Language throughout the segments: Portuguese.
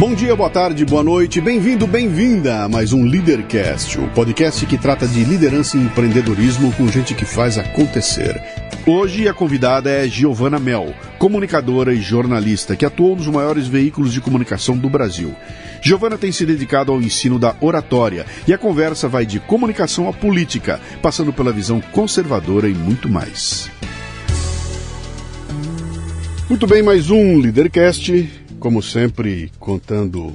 Bom dia, boa tarde, boa noite, bem-vindo, bem-vinda a mais um Leadercast, o podcast que trata de liderança e empreendedorismo com gente que faz acontecer. Hoje a convidada é Giovana Mel, comunicadora e jornalista que atuou nos maiores veículos de comunicação do Brasil. Giovana tem se dedicado ao ensino da oratória e a conversa vai de comunicação à política, passando pela visão conservadora e muito mais. Muito bem, mais um Leadercast como sempre, contando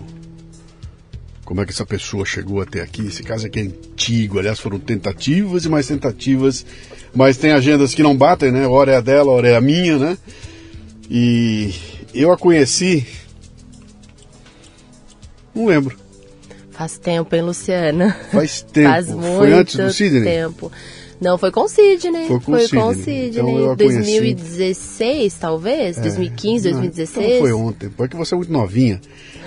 como é que essa pessoa chegou até aqui. Esse caso aqui é antigo, aliás, foram tentativas e mais tentativas, mas tem agendas que não batem, né? Hora é a dela, hora é a minha, né? E eu a conheci. Não lembro. Faz tempo, hein, Luciana? Faz tempo. Faz muito Foi antes do Sidney? tempo. Não, foi com o Sidney. Foi com foi o Sidney. com o Sidney. Então eu a conheci. 2016, talvez? 2015, Ah, 2016? Então foi ontem, porque você é muito novinha.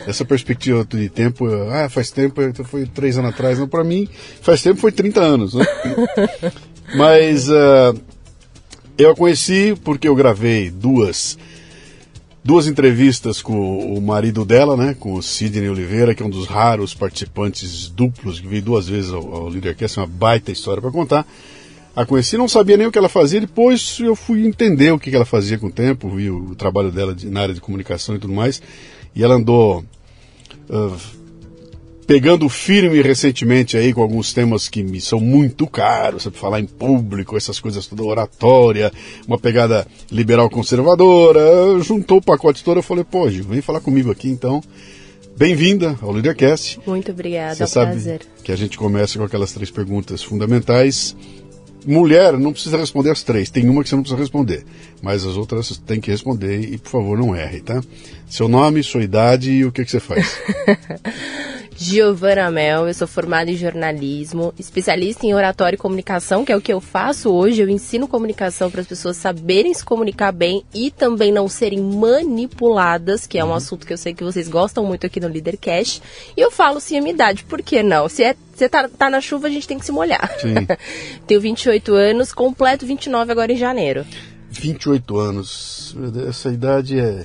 Essa perspectiva de tempo, ah, faz tempo, então foi três anos atrás. Não, para mim, faz tempo foi 30 anos. Né? Mas ah, eu a conheci porque eu gravei duas duas entrevistas com o marido dela, né, com o Sidney Oliveira, que é um dos raros participantes duplos que veio duas vezes ao, ao Leadercast, uma baita história para contar. A conheci, não sabia nem o que ela fazia, depois eu fui entender o que ela fazia com o tempo, vi o trabalho dela de, na área de comunicação e tudo mais, e ela andou ah, pegando firme recentemente aí com alguns temas que me são muito caros, sabe, falar em público, essas coisas toda oratória, uma pegada liberal conservadora, juntou o pacote todo, eu falei, pô, Gil, vem falar comigo aqui então. Bem-vinda ao Leadercast. Muito obrigada, Você é um sabe prazer. que a gente começa com aquelas três perguntas fundamentais. Mulher não precisa responder as três, tem uma que você não precisa responder, mas as outras tem que responder e, por favor, não erre, tá? Seu nome, sua idade e o que, que você faz. Giovana Mel, eu sou formada em jornalismo, especialista em oratória e comunicação, que é o que eu faço hoje. Eu ensino comunicação para as pessoas saberem se comunicar bem e também não serem manipuladas, que é um assunto que eu sei que vocês gostam muito aqui no Leadercast. E eu falo sim a minha idade, por que não? Se é você tá, tá na chuva, a gente tem que se molhar. Sim. Tenho 28 anos, completo 29 agora em janeiro. 28 anos, essa idade é,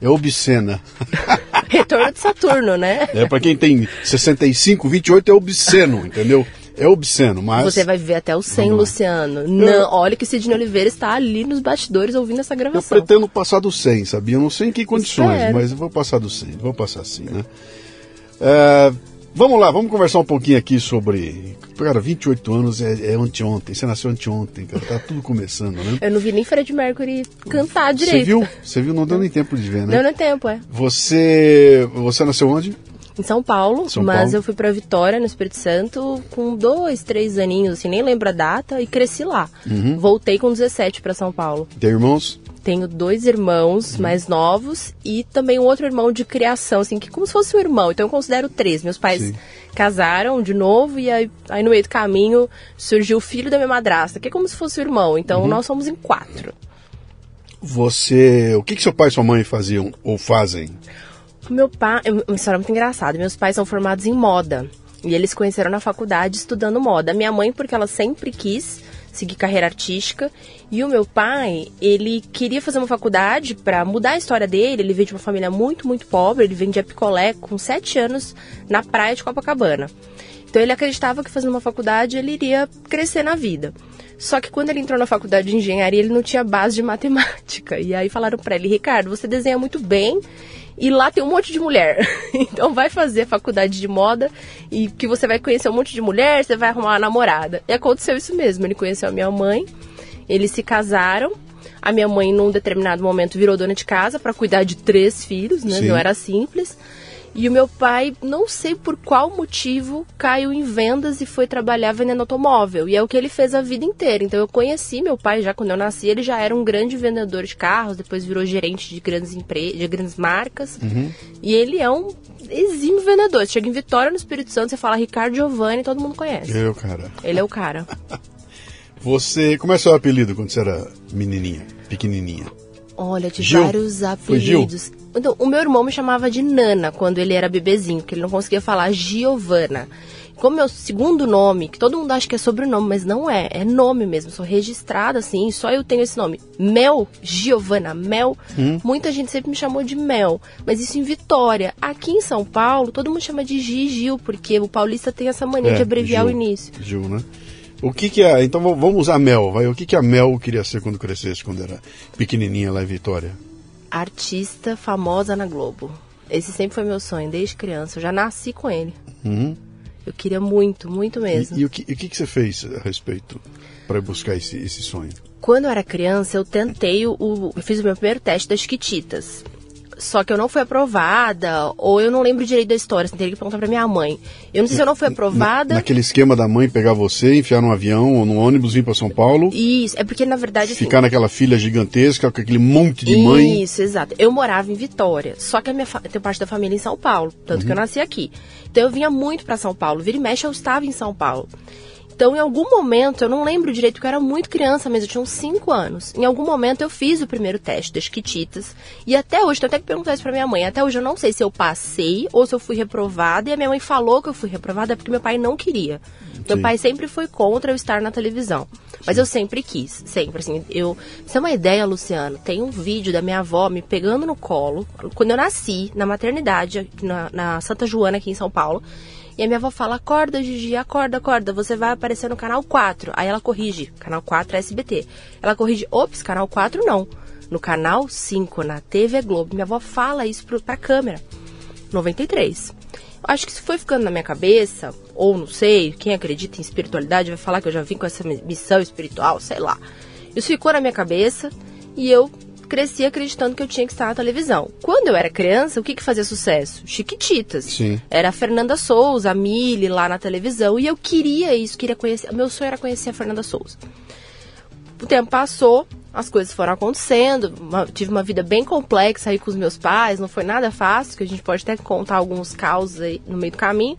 é obscena. Retorno de Saturno, né? É, para quem tem 65, 28 é obsceno, entendeu? É obsceno, mas. Você vai viver até o 100, Vamos lá. Luciano. Não, olha que o Sidney Oliveira está ali nos bastidores ouvindo essa Eu gravação. pretendo passar do 100, sabia? Eu não sei em que condições, Espero. mas eu vou passar do 100, vou passar assim, né? É, vamos lá, vamos conversar um pouquinho aqui sobre. Cara, 28 anos é, é anteontem, você nasceu anteontem, cara, tá tudo começando, né? Eu não vi nem Fred Mercury cantar direito. Você viu? Você viu? Não deu nem tempo de ver, né? Deu no tempo, é. Você. Você nasceu onde? Em São Paulo, São mas Paulo. eu fui pra Vitória, no Espírito Santo, com dois, três aninhos, assim, nem lembro a data, e cresci lá. Uhum. Voltei com 17 pra São Paulo. Tem irmãos? Tenho dois irmãos Uhum. mais novos e também um outro irmão de criação, assim, que como se fosse um irmão. Então eu considero três. Meus pais Sim. casaram de novo e aí, aí no meio do caminho surgiu o filho da minha madrasta, que é como se fosse o irmão. Então Uhum. nós somos em quatro. Você. O que, que seu pai e sua mãe faziam ou fazem? O meu pai, é uma história muito engraçada. Meus pais são formados em moda. E eles conheceram na faculdade estudando moda. Minha mãe, porque ela sempre quis seguir carreira artística. E o meu pai, ele queria fazer uma faculdade para mudar a história dele. Ele veio de uma família muito, muito pobre. Ele vendia picolé com sete anos na praia de Copacabana. Então ele acreditava que fazendo uma faculdade ele iria crescer na vida. Só que quando ele entrou na faculdade de engenharia, ele não tinha base de matemática. E aí falaram para ele, Ricardo, você desenha muito bem e lá tem um monte de mulher. então vai fazer faculdade de moda e que você vai conhecer um monte de mulher, você vai arrumar uma namorada. E aconteceu isso mesmo. Ele conheceu a minha mãe, eles se casaram. A minha mãe, num determinado momento, virou dona de casa para cuidar de três filhos, né? Sim. Não era simples. E o meu pai, não sei por qual motivo, caiu em vendas e foi trabalhar vendendo automóvel. E é o que ele fez a vida inteira. Então eu conheci meu pai já quando eu nasci, ele já era um grande vendedor de carros, depois virou gerente de grandes empresas, de grandes marcas. Uhum. E ele é um exímio vendedor. Você chega em Vitória, no Espírito Santo, você fala Ricardo Giovanni, todo mundo conhece. Ele é o cara. Ele é o cara. você, como é seu apelido quando você era menininha, pequenininha? Olha, tive Gil. vários apelidos. Então, o meu irmão me chamava de Nana quando ele era bebezinho, porque ele não conseguia falar Giovana. Como meu segundo nome, que todo mundo acha que é sobrenome, mas não é, é nome mesmo, sou registrada assim, só eu tenho esse nome. Mel, Giovana, Mel. Hum. Muita gente sempre me chamou de Mel, mas isso em Vitória. Aqui em São Paulo, todo mundo chama de Gi Gil, porque o paulista tem essa mania é, de abreviar Gil, o início. Gil, né? O que que é, então vamos usar Mel, vai. O que que a Mel queria ser quando crescesse, quando era pequenininha lá em Vitória? artista famosa na Globo. Esse sempre foi meu sonho, desde criança. Eu já nasci com ele. Uhum. Eu queria muito, muito mesmo. E, e o, que, e o que, que você fez a respeito para buscar esse, esse sonho? Quando eu era criança, eu tentei o, o, eu fiz o meu primeiro teste das Chiquititas só que eu não fui aprovada, ou eu não lembro direito da história, você teria que perguntar pra minha mãe. Eu não sei se eu não fui aprovada. Na, naquele esquema da mãe pegar você, enfiar num avião ou num ônibus, vir pra São Paulo. Isso, é porque na verdade. Assim, ficar naquela filha gigantesca, com aquele monte de mãe. Isso, exato. Eu morava em Vitória, só que a minha tem parte da família em São Paulo, tanto uhum. que eu nasci aqui. Então eu vinha muito para São Paulo, vira e mexe eu estava em São Paulo. Então, em algum momento, eu não lembro direito, porque eu era muito criança, mas eu tinha uns 5 anos. Em algum momento eu fiz o primeiro teste das Kititas. E até hoje, tenho até que perguntar isso pra minha mãe. Até hoje eu não sei se eu passei ou se eu fui reprovada. E a minha mãe falou que eu fui reprovada porque meu pai não queria. Sim. Meu pai sempre foi contra eu estar na televisão. Mas eu sempre quis, sempre. Assim, eu. Pra você ter uma ideia, Luciano, tem um vídeo da minha avó me pegando no colo, quando eu nasci, na maternidade, na, na Santa Joana, aqui em São Paulo. E a minha avó fala: acorda, Gigi, acorda, acorda, você vai aparecer no canal 4. Aí ela corrige: canal 4 é SBT. Ela corrige: ops, canal 4 não. No canal 5, na TV Globo. Minha avó fala isso pro, pra câmera. 93. Acho que isso foi ficando na minha cabeça, ou não sei, quem acredita em espiritualidade vai falar que eu já vim com essa missão espiritual, sei lá. Isso ficou na minha cabeça e eu cresci acreditando que eu tinha que estar na televisão. Quando eu era criança, o que, que fazia sucesso? Chiquititas. Sim. Era a Fernanda Souza, a Mili lá na televisão. E eu queria isso, queria conhecer. Meu sonho era conhecer a Fernanda Souza. O tempo passou, as coisas foram acontecendo, uma, tive uma vida bem complexa aí com os meus pais, não foi nada fácil, que a gente pode até contar alguns causos aí no meio do caminho.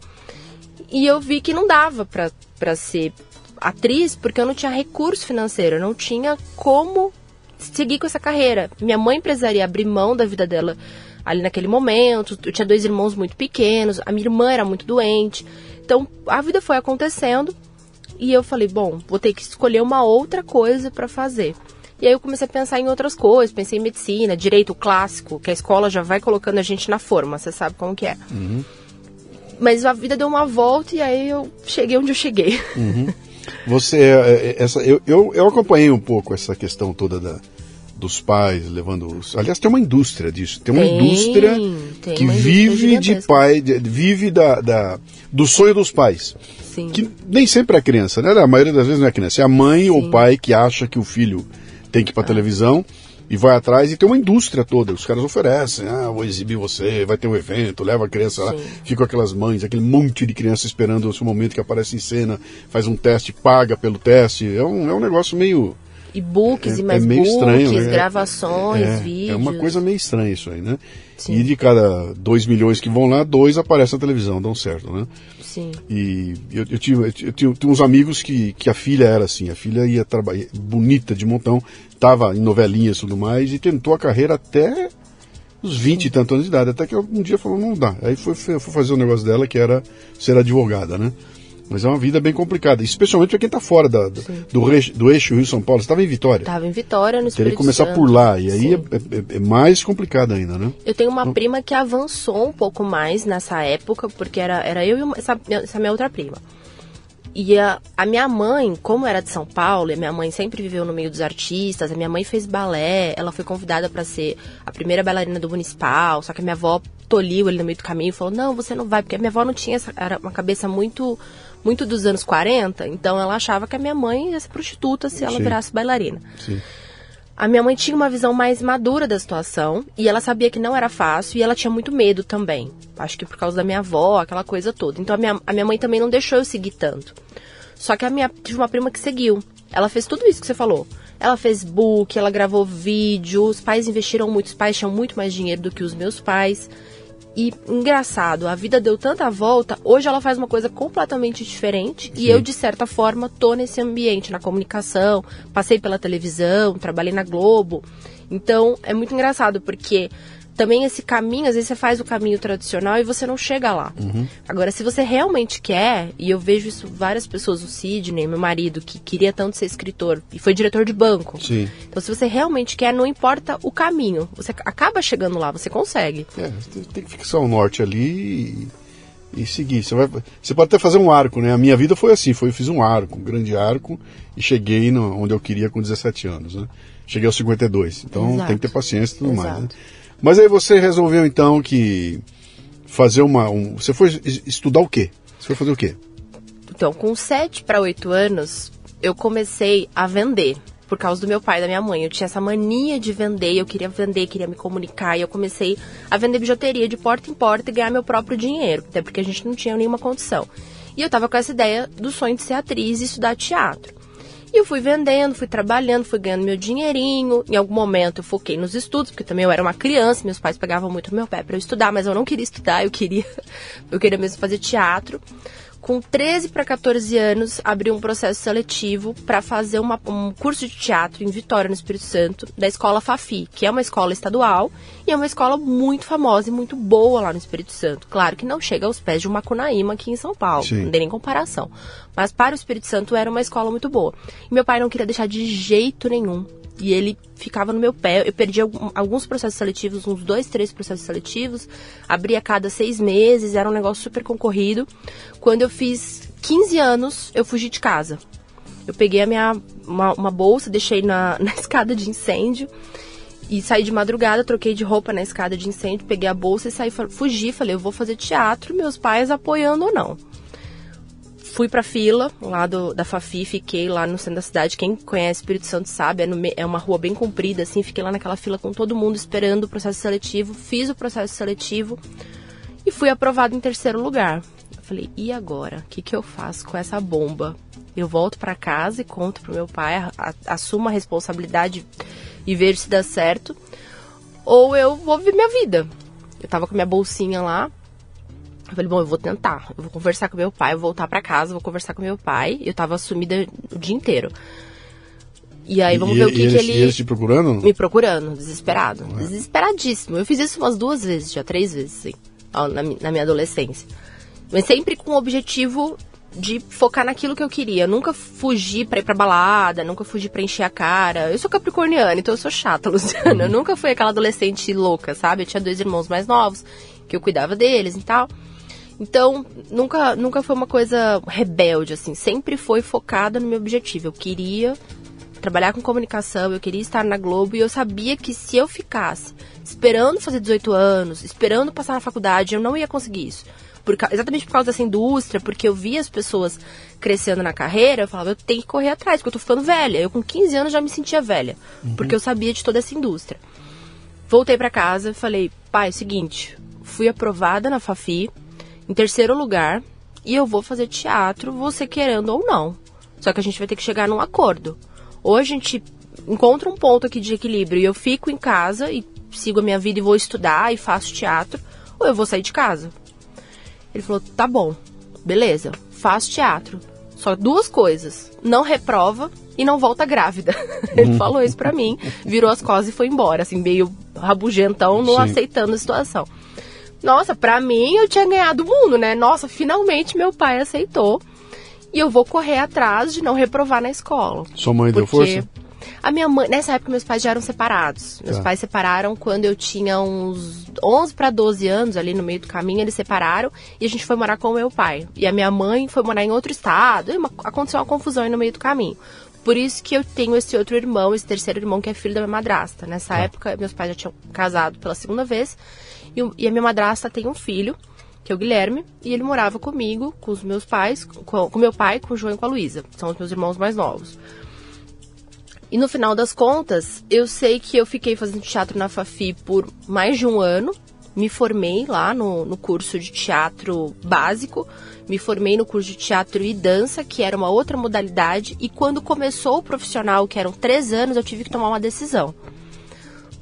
E eu vi que não dava para ser atriz porque eu não tinha recurso financeiro, eu não tinha como seguir com essa carreira. Minha mãe precisaria abrir mão da vida dela ali naquele momento. Eu tinha dois irmãos muito pequenos, a minha irmã era muito doente. Então a vida foi acontecendo e eu falei, bom, vou ter que escolher uma outra coisa para fazer. E aí eu comecei a pensar em outras coisas, pensei em medicina, direito clássico, que a escola já vai colocando a gente na forma, você sabe como que é. Uhum. Mas a vida deu uma volta e aí eu cheguei onde eu cheguei. Uhum. Você, é, é, essa, eu, eu, eu acompanhei um pouco essa questão toda da, dos pais levando os. Aliás, tem uma indústria disso. Tem uma tem, indústria tem que uma vive indústria de pai, de, vive da, da, do sonho dos pais. Sim. Que nem sempre é a criança, né? A maioria das vezes não é a criança. É a mãe Sim. ou o pai que acha que o filho tem que ir para ah. televisão e vai atrás e tem uma indústria toda. Os caras oferecem, ah, vou exibir você, vai ter um evento, leva a criança lá, fica aquelas mães, aquele monte de criança esperando o seu momento que aparece em cena, faz um teste, paga pelo teste. É um, é um negócio meio. E-books é, e mais é books, estranho, né? gravações, é, vídeos. É uma coisa meio estranha isso aí, né? Sim. E de cada 2 milhões que vão lá, dois aparecem na televisão, dão certo, né? Sim. E eu, eu, tinha, eu, tinha, eu tinha uns amigos que, que a filha era assim, a filha ia trabalhar, bonita de montão, estava em novelinhas e tudo mais, e tentou a carreira até os 20 e tantos anos de idade, até que um dia falou, não dá. Aí foi, foi, foi fazer o um negócio dela, que era ser advogada, né? Mas é uma vida bem complicada, especialmente para quem está fora da, do, do, eixo, do eixo Rio-São Paulo. Você estava em Vitória? Estava em Vitória, no Teria que começar por lá, e aí é, é, é, mais complicado ainda, né? Eu tenho uma então, prima que avançou um pouco mais nessa época, porque era, era eu e uma, essa, essa minha outra prima. E a, a, minha mãe, como era de São Paulo, e a minha mãe sempre viveu no meio dos artistas, a minha mãe fez balé, ela foi convidada para ser a primeira bailarina do municipal, só que a minha avó toliu ele no meio do caminho e falou: "Não, você não vai", porque a minha avó não tinha essa, era uma cabeça muito muito dos anos 40, então ela achava que a minha mãe ia ser prostituta se ela Sim. virasse bailarina. Sim. A minha mãe tinha uma visão mais madura da situação e ela sabia que não era fácil e ela tinha muito medo também. Acho que por causa da minha avó, aquela coisa toda. Então a minha, a minha mãe também não deixou eu seguir tanto. Só que a minha tive uma prima que seguiu. Ela fez tudo isso que você falou. Ela fez book, ela gravou vídeo, os pais investiram muito, os pais tinham muito mais dinheiro do que os meus pais. E engraçado, a vida deu tanta volta, hoje ela faz uma coisa completamente diferente Sim. e eu, de certa forma, tô nesse ambiente, na comunicação, passei pela televisão, trabalhei na Globo. Então é muito engraçado, porque também esse caminho, às vezes você faz o caminho tradicional e você não chega lá. Uhum. Agora, se você realmente quer, e eu vejo isso várias pessoas, o Sidney, meu marido, que queria tanto ser escritor e foi diretor de banco. Sim. Então, se você realmente quer, não importa o caminho, você acaba chegando lá, você consegue. É, tem que fixar o norte ali e, e seguir. Você, vai, você pode até fazer um arco, né? A minha vida foi assim, foi, eu fiz um arco, um grande arco, e cheguei no, onde eu queria com 17 anos, né? Cheguei aos 52. Então Exato. tem que ter paciência e tudo Exato. mais. Né? Mas aí você resolveu então que fazer uma. Um, você foi estudar o quê? Você foi fazer o quê? Então, com 7 para 8 anos, eu comecei a vender. Por causa do meu pai e da minha mãe. Eu tinha essa mania de vender, eu queria vender, queria me comunicar. E eu comecei a vender bijuteria de porta em porta e ganhar meu próprio dinheiro. Até porque a gente não tinha nenhuma condição. E eu tava com essa ideia do sonho de ser atriz e estudar teatro. E eu fui vendendo, fui trabalhando, fui ganhando meu dinheirinho. Em algum momento eu foquei nos estudos, porque também eu era uma criança, meus pais pegavam muito meu pé para eu estudar, mas eu não queria estudar, eu queria eu queria mesmo fazer teatro. Com 13 para 14 anos, abri um processo seletivo para fazer uma, um curso de teatro em Vitória, no Espírito Santo, da escola Fafi, que é uma escola estadual e é uma escola muito famosa e muito boa lá no Espírito Santo. Claro que não chega aos pés de uma Cunaíma aqui em São Paulo, Sim. não tem nem comparação. Mas para o Espírito Santo era uma escola muito boa. E meu pai não queria deixar de jeito nenhum e ele ficava no meu pé. Eu perdi alguns processos seletivos, uns dois, três processos seletivos. Abria a cada seis meses, era um negócio super concorrido. Quando eu fiz 15 anos, eu fugi de casa. Eu peguei a minha, uma, uma bolsa, deixei na, na escada de incêndio e saí de madrugada, troquei de roupa na escada de incêndio, peguei a bolsa e saí, fugi, falei, eu vou fazer teatro, meus pais apoiando ou não fui pra fila lá do, da Fafi, fiquei lá no centro da cidade. Quem conhece Espírito Santo sabe, é, no, é uma rua bem comprida, assim. Fiquei lá naquela fila com todo mundo esperando o processo seletivo. Fiz o processo seletivo e fui aprovado em terceiro lugar. Eu falei, e agora? O que, que eu faço com essa bomba? Eu volto para casa e conto pro meu pai, a, a, assumo a responsabilidade e vejo se dá certo. Ou eu vou viver minha vida. Eu tava com minha bolsinha lá, eu falei, bom, eu vou tentar. Eu vou conversar com meu pai, vou voltar para casa, vou conversar com meu pai. Eu tava sumida o dia inteiro. E aí vamos e, ver o que, eles, que ele. E eles te procurando? Me procurando, desesperado. É. Desesperadíssimo. Eu fiz isso umas duas vezes, já três vezes, sim, na, na minha adolescência. Mas sempre com o objetivo de focar naquilo que eu queria. Eu nunca fugi pra ir pra balada, nunca fugi pra encher a cara. Eu sou capricorniana, então eu sou chata, Luciana. Uhum. Eu nunca fui aquela adolescente louca, sabe? Eu tinha dois irmãos mais novos, que eu cuidava deles e tal. Então, nunca, nunca foi uma coisa rebelde, assim. Sempre foi focada no meu objetivo. Eu queria trabalhar com comunicação, eu queria estar na Globo e eu sabia que se eu ficasse esperando fazer 18 anos, esperando passar na faculdade, eu não ia conseguir isso. Por, exatamente por causa dessa indústria, porque eu via as pessoas crescendo na carreira, eu falava, eu tenho que correr atrás, porque eu tô ficando velha. Eu com 15 anos já me sentia velha, uhum. porque eu sabia de toda essa indústria. Voltei para casa e falei, pai, é o seguinte, fui aprovada na Fafi, em terceiro lugar e eu vou fazer teatro, você querendo ou não. Só que a gente vai ter que chegar num acordo. Ou a gente encontra um ponto aqui de equilíbrio e eu fico em casa e sigo a minha vida e vou estudar e faço teatro, ou eu vou sair de casa. Ele falou: tá bom, beleza, faço teatro. Só duas coisas: não reprova e não volta grávida. Ele uhum. falou isso pra mim, virou as costas e foi embora, assim, meio rabugentão, não Sim. aceitando a situação. Nossa, pra mim eu tinha ganhado o mundo, né? Nossa, finalmente meu pai aceitou. E eu vou correr atrás de não reprovar na escola. Sua mãe deu força? A minha mãe, nessa época meus pais já eram separados. Meus Tá. pais separaram quando eu tinha uns 11 para 12 anos, ali no meio do caminho, eles separaram e a gente foi morar com o meu pai. E a minha mãe foi morar em outro estado. E uma- aconteceu uma confusão aí no meio do caminho. Por isso que eu tenho esse outro irmão, esse terceiro irmão, que é filho da minha madrasta. Nessa época, meus pais já tinham casado pela segunda vez. E, e a minha madrasta tem um filho, que é o Guilherme, e ele morava comigo, com os meus pais, com, com meu pai, com o João e com a Luísa. São os meus irmãos mais novos. E no final das contas, eu sei que eu fiquei fazendo teatro na Fafi por mais de um ano. Me formei lá no, no curso de teatro básico. Me formei no curso de teatro e dança, que era uma outra modalidade. E quando começou o profissional, que eram três anos, eu tive que tomar uma decisão.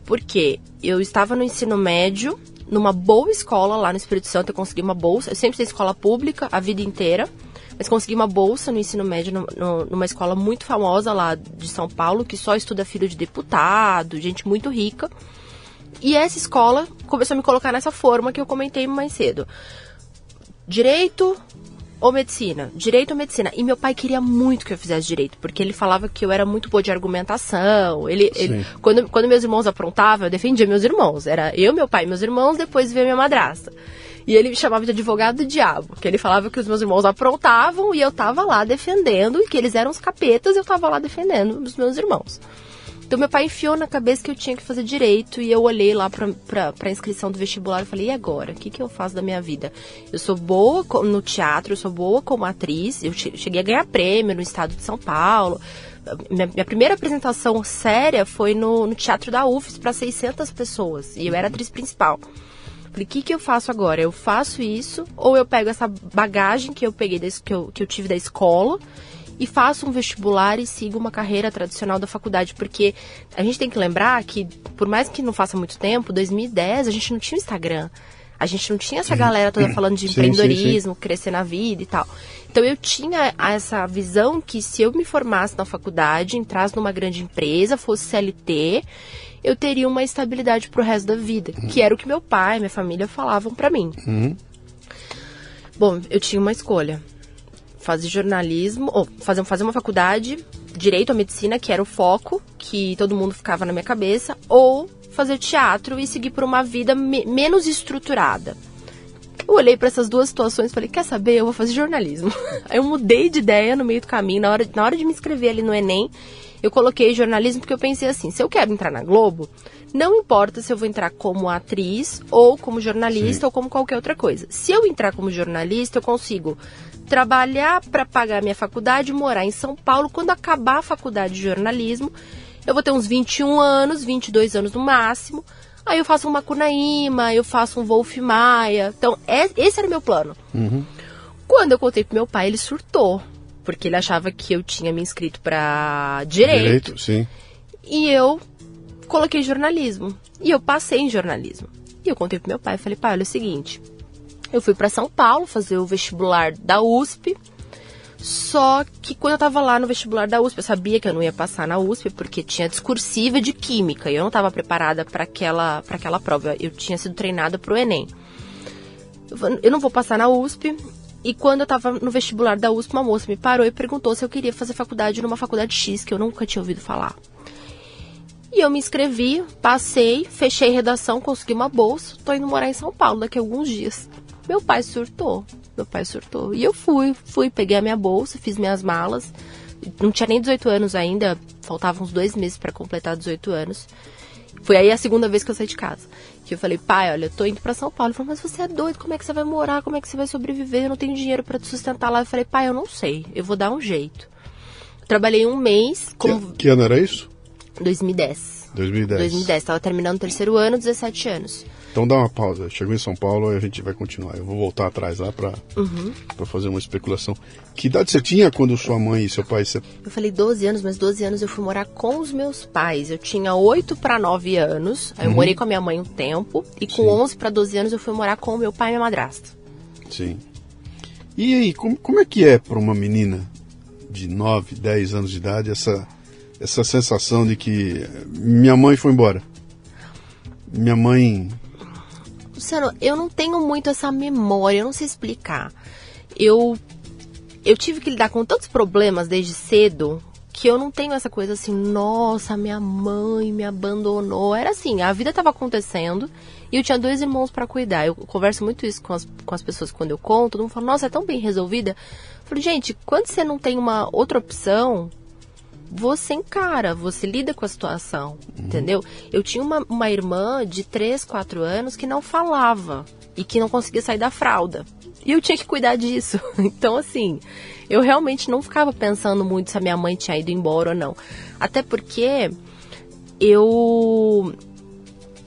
Porque eu estava no ensino médio, numa boa escola lá no Espírito Santo, eu consegui uma bolsa. Eu sempre estudei escola pública a vida inteira, mas consegui uma bolsa no ensino médio no- no- numa escola muito famosa lá de São Paulo, que só estuda filho de deputado, gente muito rica. E essa escola começou a me colocar nessa forma que eu comentei mais cedo. Direito ou medicina? Direito ou medicina? E meu pai queria muito que eu fizesse direito, porque ele falava que eu era muito boa de argumentação. Ele, ele- quando, quando meus irmãos aprontavam, eu defendia meus irmãos. Era eu, meu pai e meus irmãos, depois veio minha madrasta. E ele me chamava de advogado do diabo, que ele falava que os meus irmãos aprontavam e eu tava lá defendendo, e que eles eram os capetas e eu tava lá defendendo os meus irmãos. Então meu pai enfiou na cabeça que eu tinha que fazer direito e eu olhei lá pra, pra inscrição do vestibular e falei, e agora? O que, que eu faço da minha vida? Eu sou boa no teatro, eu sou boa como atriz, eu che- cheguei a ganhar prêmio no estado de São Paulo. Minha, minha primeira apresentação séria foi no, no teatro da UFES para 600 pessoas e eu era atriz principal. Falei, o que, que eu faço agora? Eu faço isso ou eu pego essa bagagem que eu peguei, que eu, que eu tive da escola e faço um vestibular e sigo uma carreira tradicional da faculdade? Porque a gente tem que lembrar que, por mais que não faça muito tempo, 2010 a gente não tinha Instagram. A gente não tinha essa galera toda falando de Sim, sim, sim. empreendedorismo, crescer na vida e tal. Então eu tinha essa visão que se eu me formasse na faculdade, entrasse numa grande empresa, fosse CLT, eu teria uma estabilidade pro resto da vida, que era o que meu pai, minha família falavam pra mim. Bom, eu tinha uma escolha. Fazer jornalismo, ou fazer, fazer uma faculdade, direito à medicina, que era o foco, que todo mundo ficava na minha cabeça, ou fazer teatro e seguir por uma vida me- menos estruturada. Eu olhei para essas duas situações e falei, quer saber, eu vou fazer jornalismo. Aí eu mudei de ideia no meio do caminho, na hora, na hora de me inscrever ali no Enem, eu coloquei jornalismo porque eu pensei assim, se eu quero entrar na Globo, não importa se eu vou entrar como atriz ou como jornalista Sim. ou como qualquer outra coisa. Se eu entrar como jornalista, eu consigo trabalhar para pagar minha faculdade, morar em São Paulo. Quando acabar a faculdade de jornalismo, eu vou ter uns 21 anos, 22 anos no máximo. Aí eu faço um Macunaíma, eu faço um Wolf Maia. Então, é- esse era o meu plano. Quando eu contei pro meu pai, ele surtou. Porque ele achava que eu tinha me inscrito para direito, sim. e eu coloquei jornalismo. E eu passei em jornalismo. E eu contei pro meu pai, falei, pai, olha é o seguinte. Eu fui para São Paulo fazer o vestibular da USP. Só que quando eu tava lá no vestibular da USP, eu sabia que eu não ia passar na USP porque tinha discursiva de química e eu não estava preparada para aquela para aquela prova. Eu tinha sido treinada pro ENEM. Eu não vou passar na USP. E quando eu tava no vestibular da USP, uma moça me parou e perguntou se eu queria fazer faculdade numa faculdade X, que eu nunca tinha ouvido falar. E eu me inscrevi, passei, fechei redação, consegui uma bolsa, tô indo morar em São Paulo daqui a alguns dias. Meu pai surtou, meu pai surtou. E eu fui, fui, peguei a minha bolsa, fiz minhas malas. Não tinha nem 18 anos ainda, faltavam uns dois meses para completar 18 anos. Foi aí a segunda vez que eu saí de casa. Que eu falei, pai, olha, eu tô indo pra São Paulo. Ele falou, mas você é doido, como é que você vai morar? Como é que você vai sobreviver? Eu não tenho dinheiro para te sustentar lá. Eu falei, pai, eu não sei, eu vou dar um jeito. Trabalhei um mês, como Que, que ano era isso? 2010. 2010. 2010, tava terminando o terceiro ano, 17 anos. Então dá uma pausa. Chegou em São Paulo e a gente vai continuar. Eu vou voltar atrás lá pra, Uhum. pra fazer uma especulação. Que idade você tinha quando sua mãe e seu pai se... Eu falei 12 anos, mas 12 anos eu fui morar com os meus pais. Eu tinha 8 para 9 anos, aí eu morei com a minha mãe um tempo, e com Sim. 11 para 12 anos eu fui morar com o meu pai e minha madrasta. Sim. E aí, como, como é que é para uma menina de 9, 10 anos de idade essa, essa sensação de que minha mãe foi embora? Minha mãe. Luciano, eu não tenho muito essa memória, eu não sei explicar. Eu, eu tive que lidar com tantos problemas desde cedo que eu não tenho essa coisa assim, nossa, minha mãe me abandonou. Era assim, a vida estava acontecendo e eu tinha dois irmãos para cuidar. Eu converso muito isso com as, com as pessoas quando eu conto. Todo mundo fala, nossa, é tão bem resolvida. Eu falei, gente, quando você não tem uma outra opção, você encara, você lida com a situação, uhum. entendeu? Eu tinha uma, uma irmã de 3, 4 anos que não falava e que não conseguia sair da fralda. E eu tinha que cuidar disso. Então, assim, eu realmente não ficava pensando muito se a minha mãe tinha ido embora ou não. Até porque eu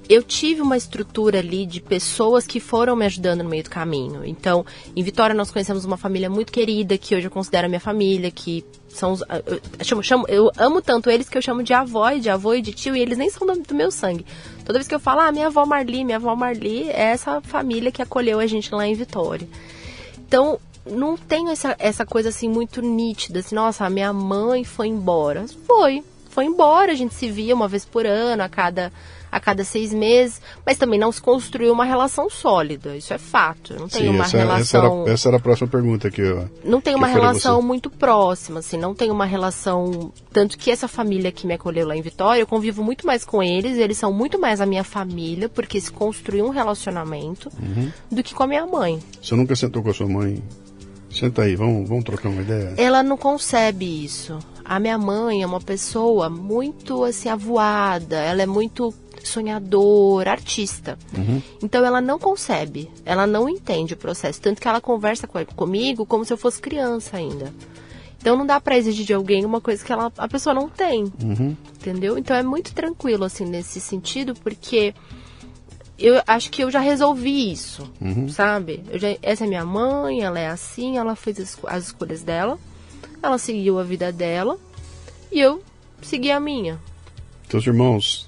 eu tive uma estrutura ali de pessoas que foram me ajudando no meio do caminho. Então, em Vitória nós conhecemos uma família muito querida, que hoje eu considero minha família, que são os. Eu, chamo, chamo, eu amo tanto eles que eu chamo de avó e de avô e de tio, e eles nem são do, do meu sangue. Toda vez que eu falo, ah, minha avó Marli, minha avó Marli, é essa família que acolheu a gente lá em Vitória. Então, não tenho essa, essa coisa assim muito nítida, assim, nossa, a minha mãe foi embora. Foi, foi embora, a gente se via uma vez por ano, a cada a cada seis meses, mas também não se construiu uma relação sólida. Isso é fato. Não tem Sim, uma essa, relação. Essa era, essa era, a próxima pergunta que eu. Não tem uma relação muito próxima, assim, não tem uma relação. Tanto que essa família que me acolheu lá em Vitória, eu convivo muito mais com eles, eles são muito mais a minha família, porque se construiu um relacionamento, uhum. do que com a minha mãe. Você nunca sentou com a sua mãe? Senta aí, vamos, vamos trocar uma ideia. Ela não concebe isso. A minha mãe é uma pessoa muito assim avoada, ela é muito sonhadora, artista. Uhum. Então ela não concebe, ela não entende o processo. Tanto que ela conversa com, comigo como se eu fosse criança ainda. Então não dá para exigir de alguém uma coisa que ela, a pessoa não tem. Uhum. Entendeu? Então é muito tranquilo, assim, nesse sentido, porque eu acho que eu já resolvi isso, uhum. sabe? Já, essa é minha mãe, ela é assim, ela fez as, as escolhas dela, ela seguiu a vida dela e eu segui a minha. Teus irmãos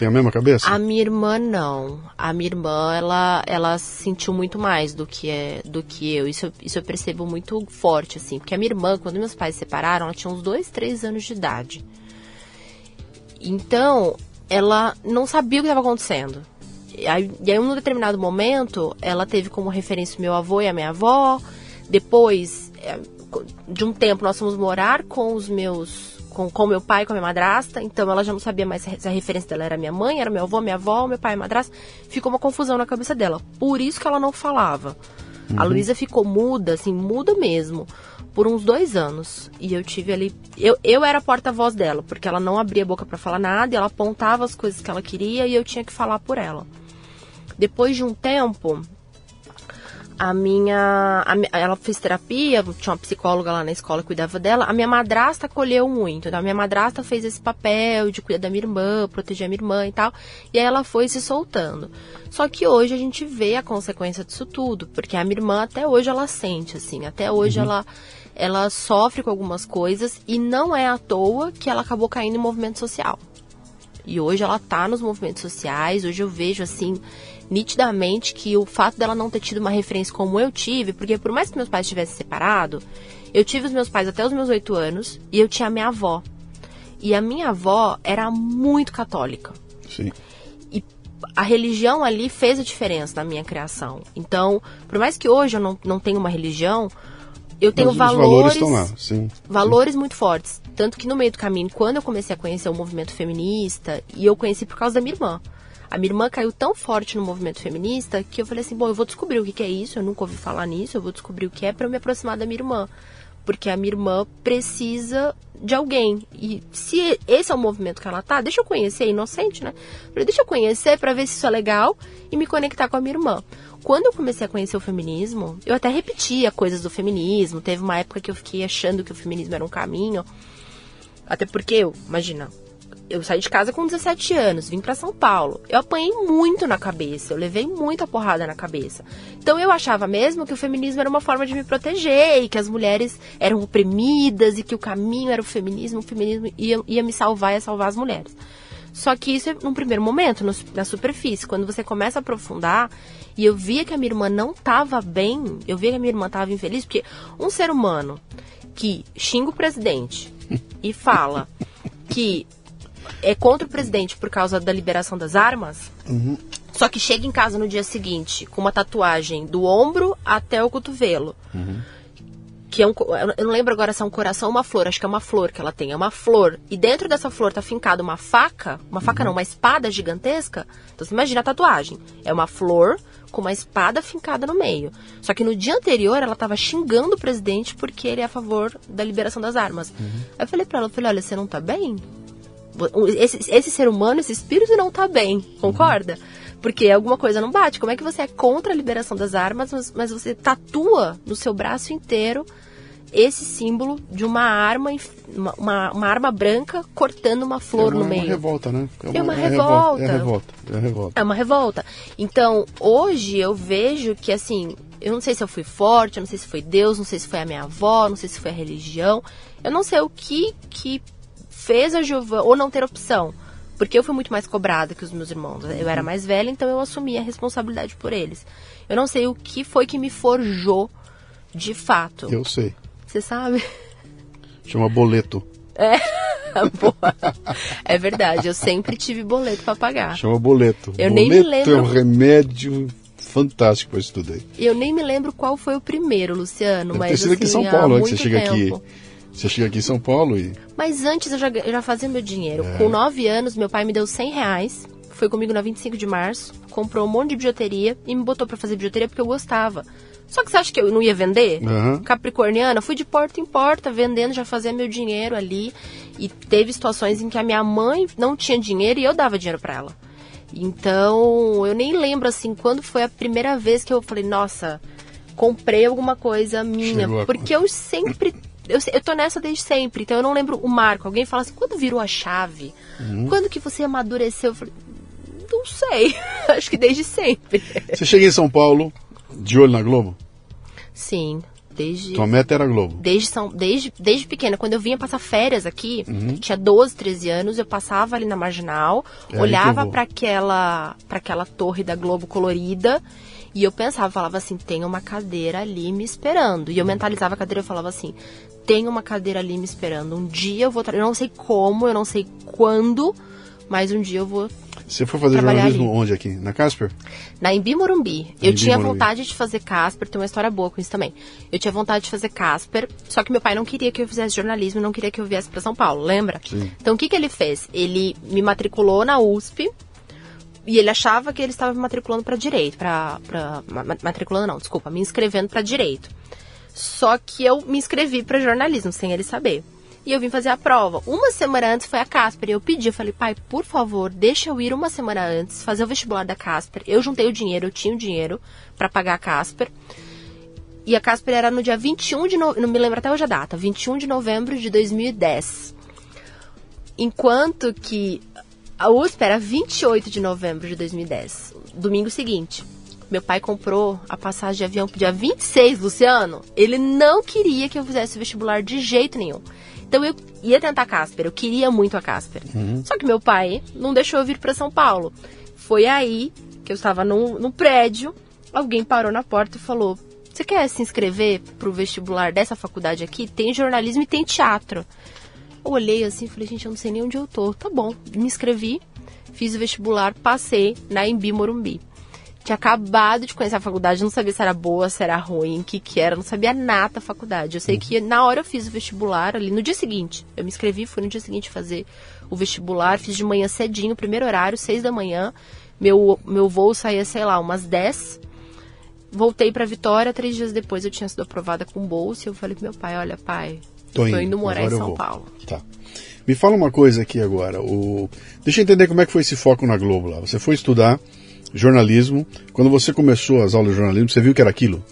tem a mesma cabeça? A minha irmã não. A minha irmã, ela, ela sentiu muito mais do que, é, do que eu. Isso, isso eu percebo muito forte, assim. Porque a minha irmã, quando meus pais se separaram, ela tinha uns dois, três anos de idade. Então, ela não sabia o que estava acontecendo. E aí, em um determinado momento, ela teve como referência meu avô e a minha avó. Depois, é, de um tempo, nós fomos morar com os meus com, com meu pai, com a minha madrasta, então ela já não sabia mais se a referência dela era minha mãe, era meu avô, minha avó, meu pai, madrasta. Ficou uma confusão na cabeça dela. Por isso que ela não falava. Uhum. A Luísa ficou muda, assim, muda mesmo, por uns dois anos. E eu tive ali. Eu, eu era a porta-voz dela, porque ela não abria a boca para falar nada, e ela apontava as coisas que ela queria e eu tinha que falar por ela. Depois de um tempo, a minha. A, ela fez terapia, tinha uma psicóloga lá na escola que cuidava dela. A minha madrasta acolheu muito. Então, a minha madrasta fez esse papel de cuidar da minha irmã, proteger a minha irmã e tal. E aí ela foi se soltando. Só que hoje a gente vê a consequência disso tudo, porque a minha irmã até hoje ela sente, assim, até hoje uhum. ela ela sofre com algumas coisas e não é à toa que ela acabou caindo em movimento social. E hoje ela tá nos movimentos sociais, hoje eu vejo assim nitidamente que o fato dela não ter tido uma referência como eu tive, porque por mais que meus pais tivessem separado, eu tive os meus pais até os meus oito anos e eu tinha a minha avó. E a minha avó era muito católica. Sim. E a religião ali fez a diferença na minha criação. Então, por mais que hoje eu não, não tenha uma religião, eu tenho valores, valores, sim, valores sim. muito fortes. Tanto que no meio do caminho, quando eu comecei a conhecer o movimento feminista, e eu conheci por causa da minha irmã. A minha irmã caiu tão forte no movimento feminista que eu falei assim: bom, eu vou descobrir o que, é isso, eu nunca ouvi falar nisso, eu vou descobrir o que é para me aproximar da minha irmã. Porque a minha irmã precisa de alguém. E se esse é o movimento que ela tá, deixa eu conhecer, inocente, né? Falei, deixa eu conhecer para ver se isso é legal e me conectar com a minha irmã. Quando eu comecei a conhecer o feminismo, eu até repetia coisas do feminismo. Teve uma época que eu fiquei achando que o feminismo era um caminho. Até porque, eu, imagina, eu saí de casa com 17 anos, vim para São Paulo. Eu apanhei muito na cabeça, eu levei muita porrada na cabeça. Então eu achava mesmo que o feminismo era uma forma de me proteger e que as mulheres eram oprimidas e que o caminho era o feminismo, o feminismo ia, ia me salvar, ia salvar as mulheres. Só que isso é num primeiro momento, no, na superfície. Quando você começa a aprofundar, e eu via que a minha irmã não estava bem, eu via que a minha irmã estava infeliz, porque um ser humano que xinga o presidente e fala que é contra o presidente por causa da liberação das armas, uhum. só que chega em casa no dia seguinte com uma tatuagem do ombro até o cotovelo. Uhum. que é um, eu não lembro agora se é um coração ou uma flor, acho que é uma flor que ela tem, é uma flor. E dentro dessa flor tá fincada uma faca, uma faca não, uma espada gigantesca. Então você imagina a tatuagem. É uma flor com uma espada fincada no meio. Só que no dia anterior ela tava xingando o presidente porque ele é a favor da liberação das armas. Aí eu falei pra ela, eu falei, olha, você não tá bem? Esse, esse ser humano, esse espírito não tá bem, concorda? Porque alguma coisa não bate. Como é que você é contra a liberação das armas, mas, mas você tatua no seu braço inteiro esse símbolo de uma arma, uma, uma, uma arma branca cortando uma flor é uma, no meio. É uma revolta, né? É uma, é revolta. É revolta. É revolta. É uma revolta. Então, hoje eu vejo que assim, eu não sei se eu fui forte, eu não sei se foi Deus, não sei se foi a minha avó, não sei se foi a religião. Eu não sei o que que fez a Giovana ou não ter opção. Porque eu fui muito mais cobrada que os meus irmãos. Eu era mais velha, então eu assumi a responsabilidade por eles. Eu não sei o que foi que me forjou de fato. Eu sei. Você sabe? Chama boleto. É, boa. É verdade, eu sempre tive boleto para pagar. Chama boleto. Eu boleto nem me lembro. é um remédio fantástico para estudar. Eu nem me lembro qual foi o primeiro, Luciano, Deve mas ter sido aqui em assim, São Paulo, há antes você chega tempo. aqui. Você chega aqui em São Paulo e. Mas antes eu já, eu já fazia meu dinheiro. É. Com 9 anos, meu pai me deu 100 reais. Foi comigo na 25 de março. Comprou um monte de bijuteria e me botou pra fazer bijuteria porque eu gostava. Só que você acha que eu não ia vender? Aham. Capricorniana, fui de porta em porta vendendo, já fazia meu dinheiro ali. E teve situações em que a minha mãe não tinha dinheiro e eu dava dinheiro pra ela. Então, eu nem lembro assim quando foi a primeira vez que eu falei, nossa, comprei alguma coisa minha. Chegou a- Porque eu sempre. Eu, eu tô nessa desde sempre, então eu não lembro o marco. Alguém fala assim, quando virou a chave? Uhum. Quando que você amadureceu? Eu falei, não sei. Acho que desde sempre. Você chega em São Paulo, de olho na Globo? Sim, desde. Tua meta era Globo. Desde, São, desde, desde pequena, quando eu vinha passar férias aqui, Uhum. tinha 12, 13 anos, eu passava ali na marginal, É olhava eu para aquela, pra aquela torre da Globo colorida e eu pensava, falava assim: tem uma cadeira ali me esperando. E eu mentalizava a cadeira e falava assim: tem uma cadeira ali me esperando. Um dia eu vou. Eu não sei como, eu não sei quando, mas um dia eu vou Você foi fazer jornalismo ali. onde aqui? Na Casper? Na Embi Morumbi. Eu Embi tinha Morumbi. vontade de fazer Casper, tem uma história boa com isso também. Eu tinha vontade de fazer Casper, só que meu pai não queria que eu fizesse jornalismo, não queria que eu viesse para São Paulo, lembra? Sim. Então o que, que ele fez? Ele me matriculou na USP e ele achava que ele estava me matriculando para direito, para matriculando não, desculpa, me inscrevendo para direito. Só que eu me inscrevi para jornalismo sem ele saber. E eu vim fazer a prova. Uma semana antes foi a Casper. E eu pedi, eu falei, pai, por favor, deixa eu ir uma semana antes, fazer o vestibular da Casper. Eu juntei o dinheiro, eu tinha o dinheiro para pagar a Casper. E a Casper era no dia 21 de novembro, não me lembro até hoje a data, 21 de novembro de 2010. Enquanto que a USP era 28 de novembro de 2010, domingo seguinte. Meu pai comprou a passagem de avião pro dia 26, Luciano. Ele não queria que eu fizesse o vestibular de jeito nenhum. Então eu ia tentar a Casper, eu queria muito a Casper. Só que meu pai não deixou eu vir para São Paulo. Foi aí que eu estava no, no prédio, alguém parou na porta e falou: Você quer se inscrever pro vestibular dessa faculdade aqui? Tem jornalismo e tem teatro. Eu olhei assim e falei, gente, eu não sei nem onde eu tô. Tá bom, me inscrevi, fiz o vestibular, passei na Embi Morumbi. Tinha acabado de conhecer a faculdade, não sabia se era boa, se era ruim, o que que era, não sabia nada da faculdade. Eu sei que na hora eu fiz o vestibular ali, no dia seguinte. Eu me inscrevi, fui no dia seguinte fazer o vestibular, fiz de manhã cedinho, primeiro horário, seis da manhã. Meu, meu voo saía, sei lá, umas 10. Voltei pra Vitória, três dias depois eu tinha sido aprovada com bolsa. E eu falei pro meu pai, olha pai, Tô tô indo, indo, morar em São vou. Paulo. Tá. Me fala uma coisa aqui agora. O... Deixa eu entender como é que foi esse foco na Globo lá. Você foi estudar jornalismo. Quando você começou as aulas de jornalismo, você viu que era aquilo?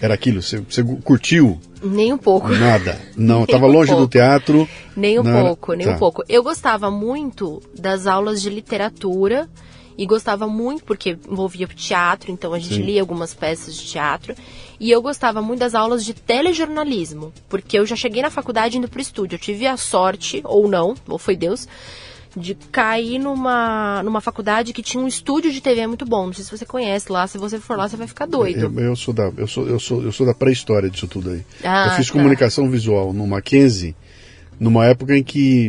Era aquilo? Você, você curtiu? Nem um pouco. Nada. Não, estava um longe do pouco. teatro. Nem um pouco, nem Tá. um pouco. Eu gostava muito das aulas de literatura e gostava muito porque envolvia teatro, então a gente Sim. lia algumas peças de teatro. E eu gostava muito das aulas de telejornalismo, porque eu já cheguei na faculdade indo pro estúdio. Eu tive a sorte, ou não, ou foi Deus, de cair numa, numa faculdade que tinha um estúdio de TV muito bom. Não sei se você conhece lá, se você for lá, você vai ficar doido. Eu, eu sou da, eu sou, eu sou, eu sou da pré-história disso tudo aí. Ah, eu fiz tá. comunicação visual no Mackenzie, numa época em que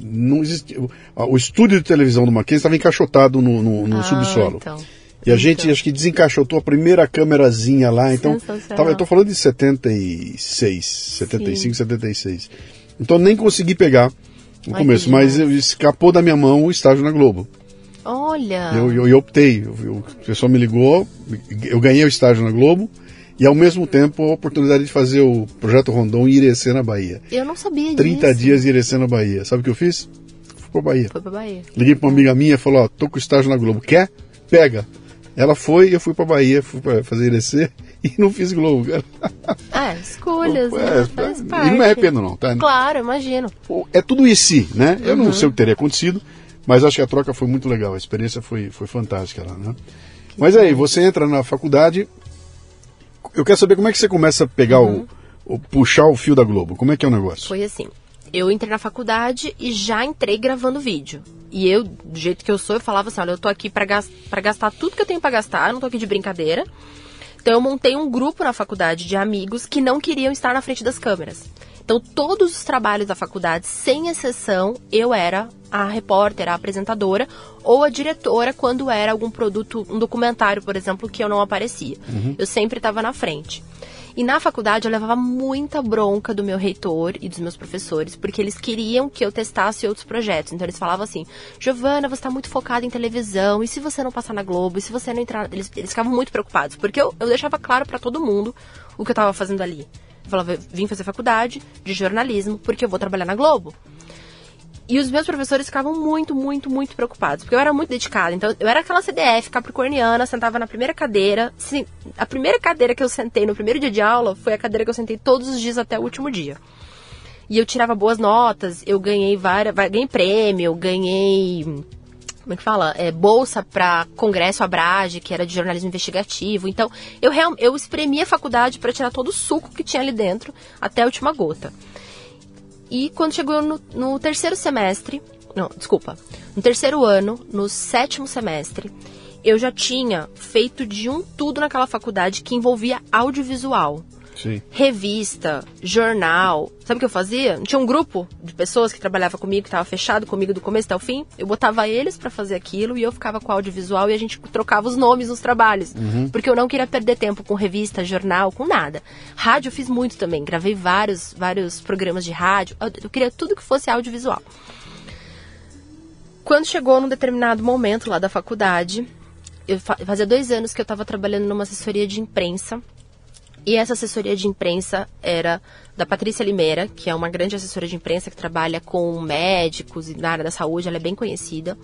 não existia. O, estúdio de televisão do Mackenzie estava encaixotado no, no- no Ah, subsolo. então. E a gente acho que desencaixotou a primeira câmerazinha lá, então. Tava, eu tô falando de 76, 75, 76. Então nem consegui pegar no Ai, começo, mas eu- escapou da minha mão o estágio na Globo. Olha. Eu, eu, eu optei, eu, eu- a pessoa me ligou, eu ganhei o estágio na Globo e ao mesmo tempo a oportunidade de fazer o projeto Rondon em Irecê na Bahia. Eu não sabia 30 disso. dias em Irecê na Bahia. Sabe o que eu fiz? Fui pra Bahia. Foi pra Bahia. Liguei pra uma amiga minha e falou, ó, tô com estágio na Globo, quer? Pega. Ela foi, eu fui pra Bahia, fui pra fazer Irecê e não fiz Globo, cara. É, escolhas, É, né? Faz e não me arrependo não, tá? Claro, imagino. É tudo e si, né? Eu Uhum. não sei o que teria acontecido, mas acho que a troca foi muito legal, a experiência foi, foi fantástica lá, né? Mas aí, você entra na faculdade, eu quero saber como é que você começa a pegar o, o- puxar o fio da Globo, como é que é o negócio? Uhum. Foi assim. Eu entrei na faculdade e já entrei gravando vídeo. E eu, do jeito que eu sou, eu falava assim, olha, eu tô aqui pra, gas pra gastar tudo que eu tenho pra gastar, eu não tô aqui de brincadeira. Então eu montei um grupo na faculdade de amigos que não queriam estar na frente das câmeras. Então todos os trabalhos da faculdade, sem exceção, eu era a repórter, a apresentadora ou a diretora quando era algum produto, um documentário, por exemplo, que eu não aparecia. Eu sempre estava na frente. E na faculdade eu levava muita bronca do meu reitor e dos meus professores, porque eles queriam que eu testasse outros projetos. Então eles falavam assim: Giovana, você está muito focada em televisão, e se você não passar na Globo, e se você não entrar. Eles, eles ficavam muito preocupados, porque eu, eu deixava claro para todo mundo o que eu estava fazendo ali. Eu falava: vim fazer faculdade de jornalismo, porque eu vou trabalhar na Globo. E os meus professores ficavam muito, muito, muito preocupados, porque eu era muito dedicada. Então, eu era aquela CDF capricorniana, sentava na primeira cadeira. Sim, a primeira cadeira que eu sentei no primeiro dia de aula foi a cadeira que eu sentei todos os dias até o último dia. E eu tirava boas notas, eu ganhei várias, ganhei prêmio, ganhei como é que fala? É, bolsa para Congresso Abrage, que era de jornalismo investigativo. Então, eu, eu espremi a faculdade para tirar todo o suco que tinha ali dentro, até a última gota. E quando chegou no, no terceiro semestre, não, desculpa, no terceiro ano, no sétimo semestre, eu já tinha feito de um tudo naquela faculdade que envolvia audiovisual Sim. revista, jornal. Sabe o que eu fazia? Tinha um grupo de pessoas que trabalhava comigo, que estava fechado comigo do começo até o fim. Eu botava eles para fazer aquilo e eu ficava com o audiovisual e a gente trocava os nomes nos trabalhos. Porque eu não queria perder tempo com revista, jornal, com nada. Rádio eu fiz muito também. Gravei vários, vários programas de rádio. Eu, eu queria tudo que fosse audiovisual. Quando chegou num determinado momento lá da faculdade, eu fa- fazia dois anos que eu estava trabalhando numa assessoria de imprensa e essa assessoria de imprensa era da Patrícia Limeira, que é uma grande assessora de imprensa que trabalha com médicos e na área da saúde, ela é bem conhecida.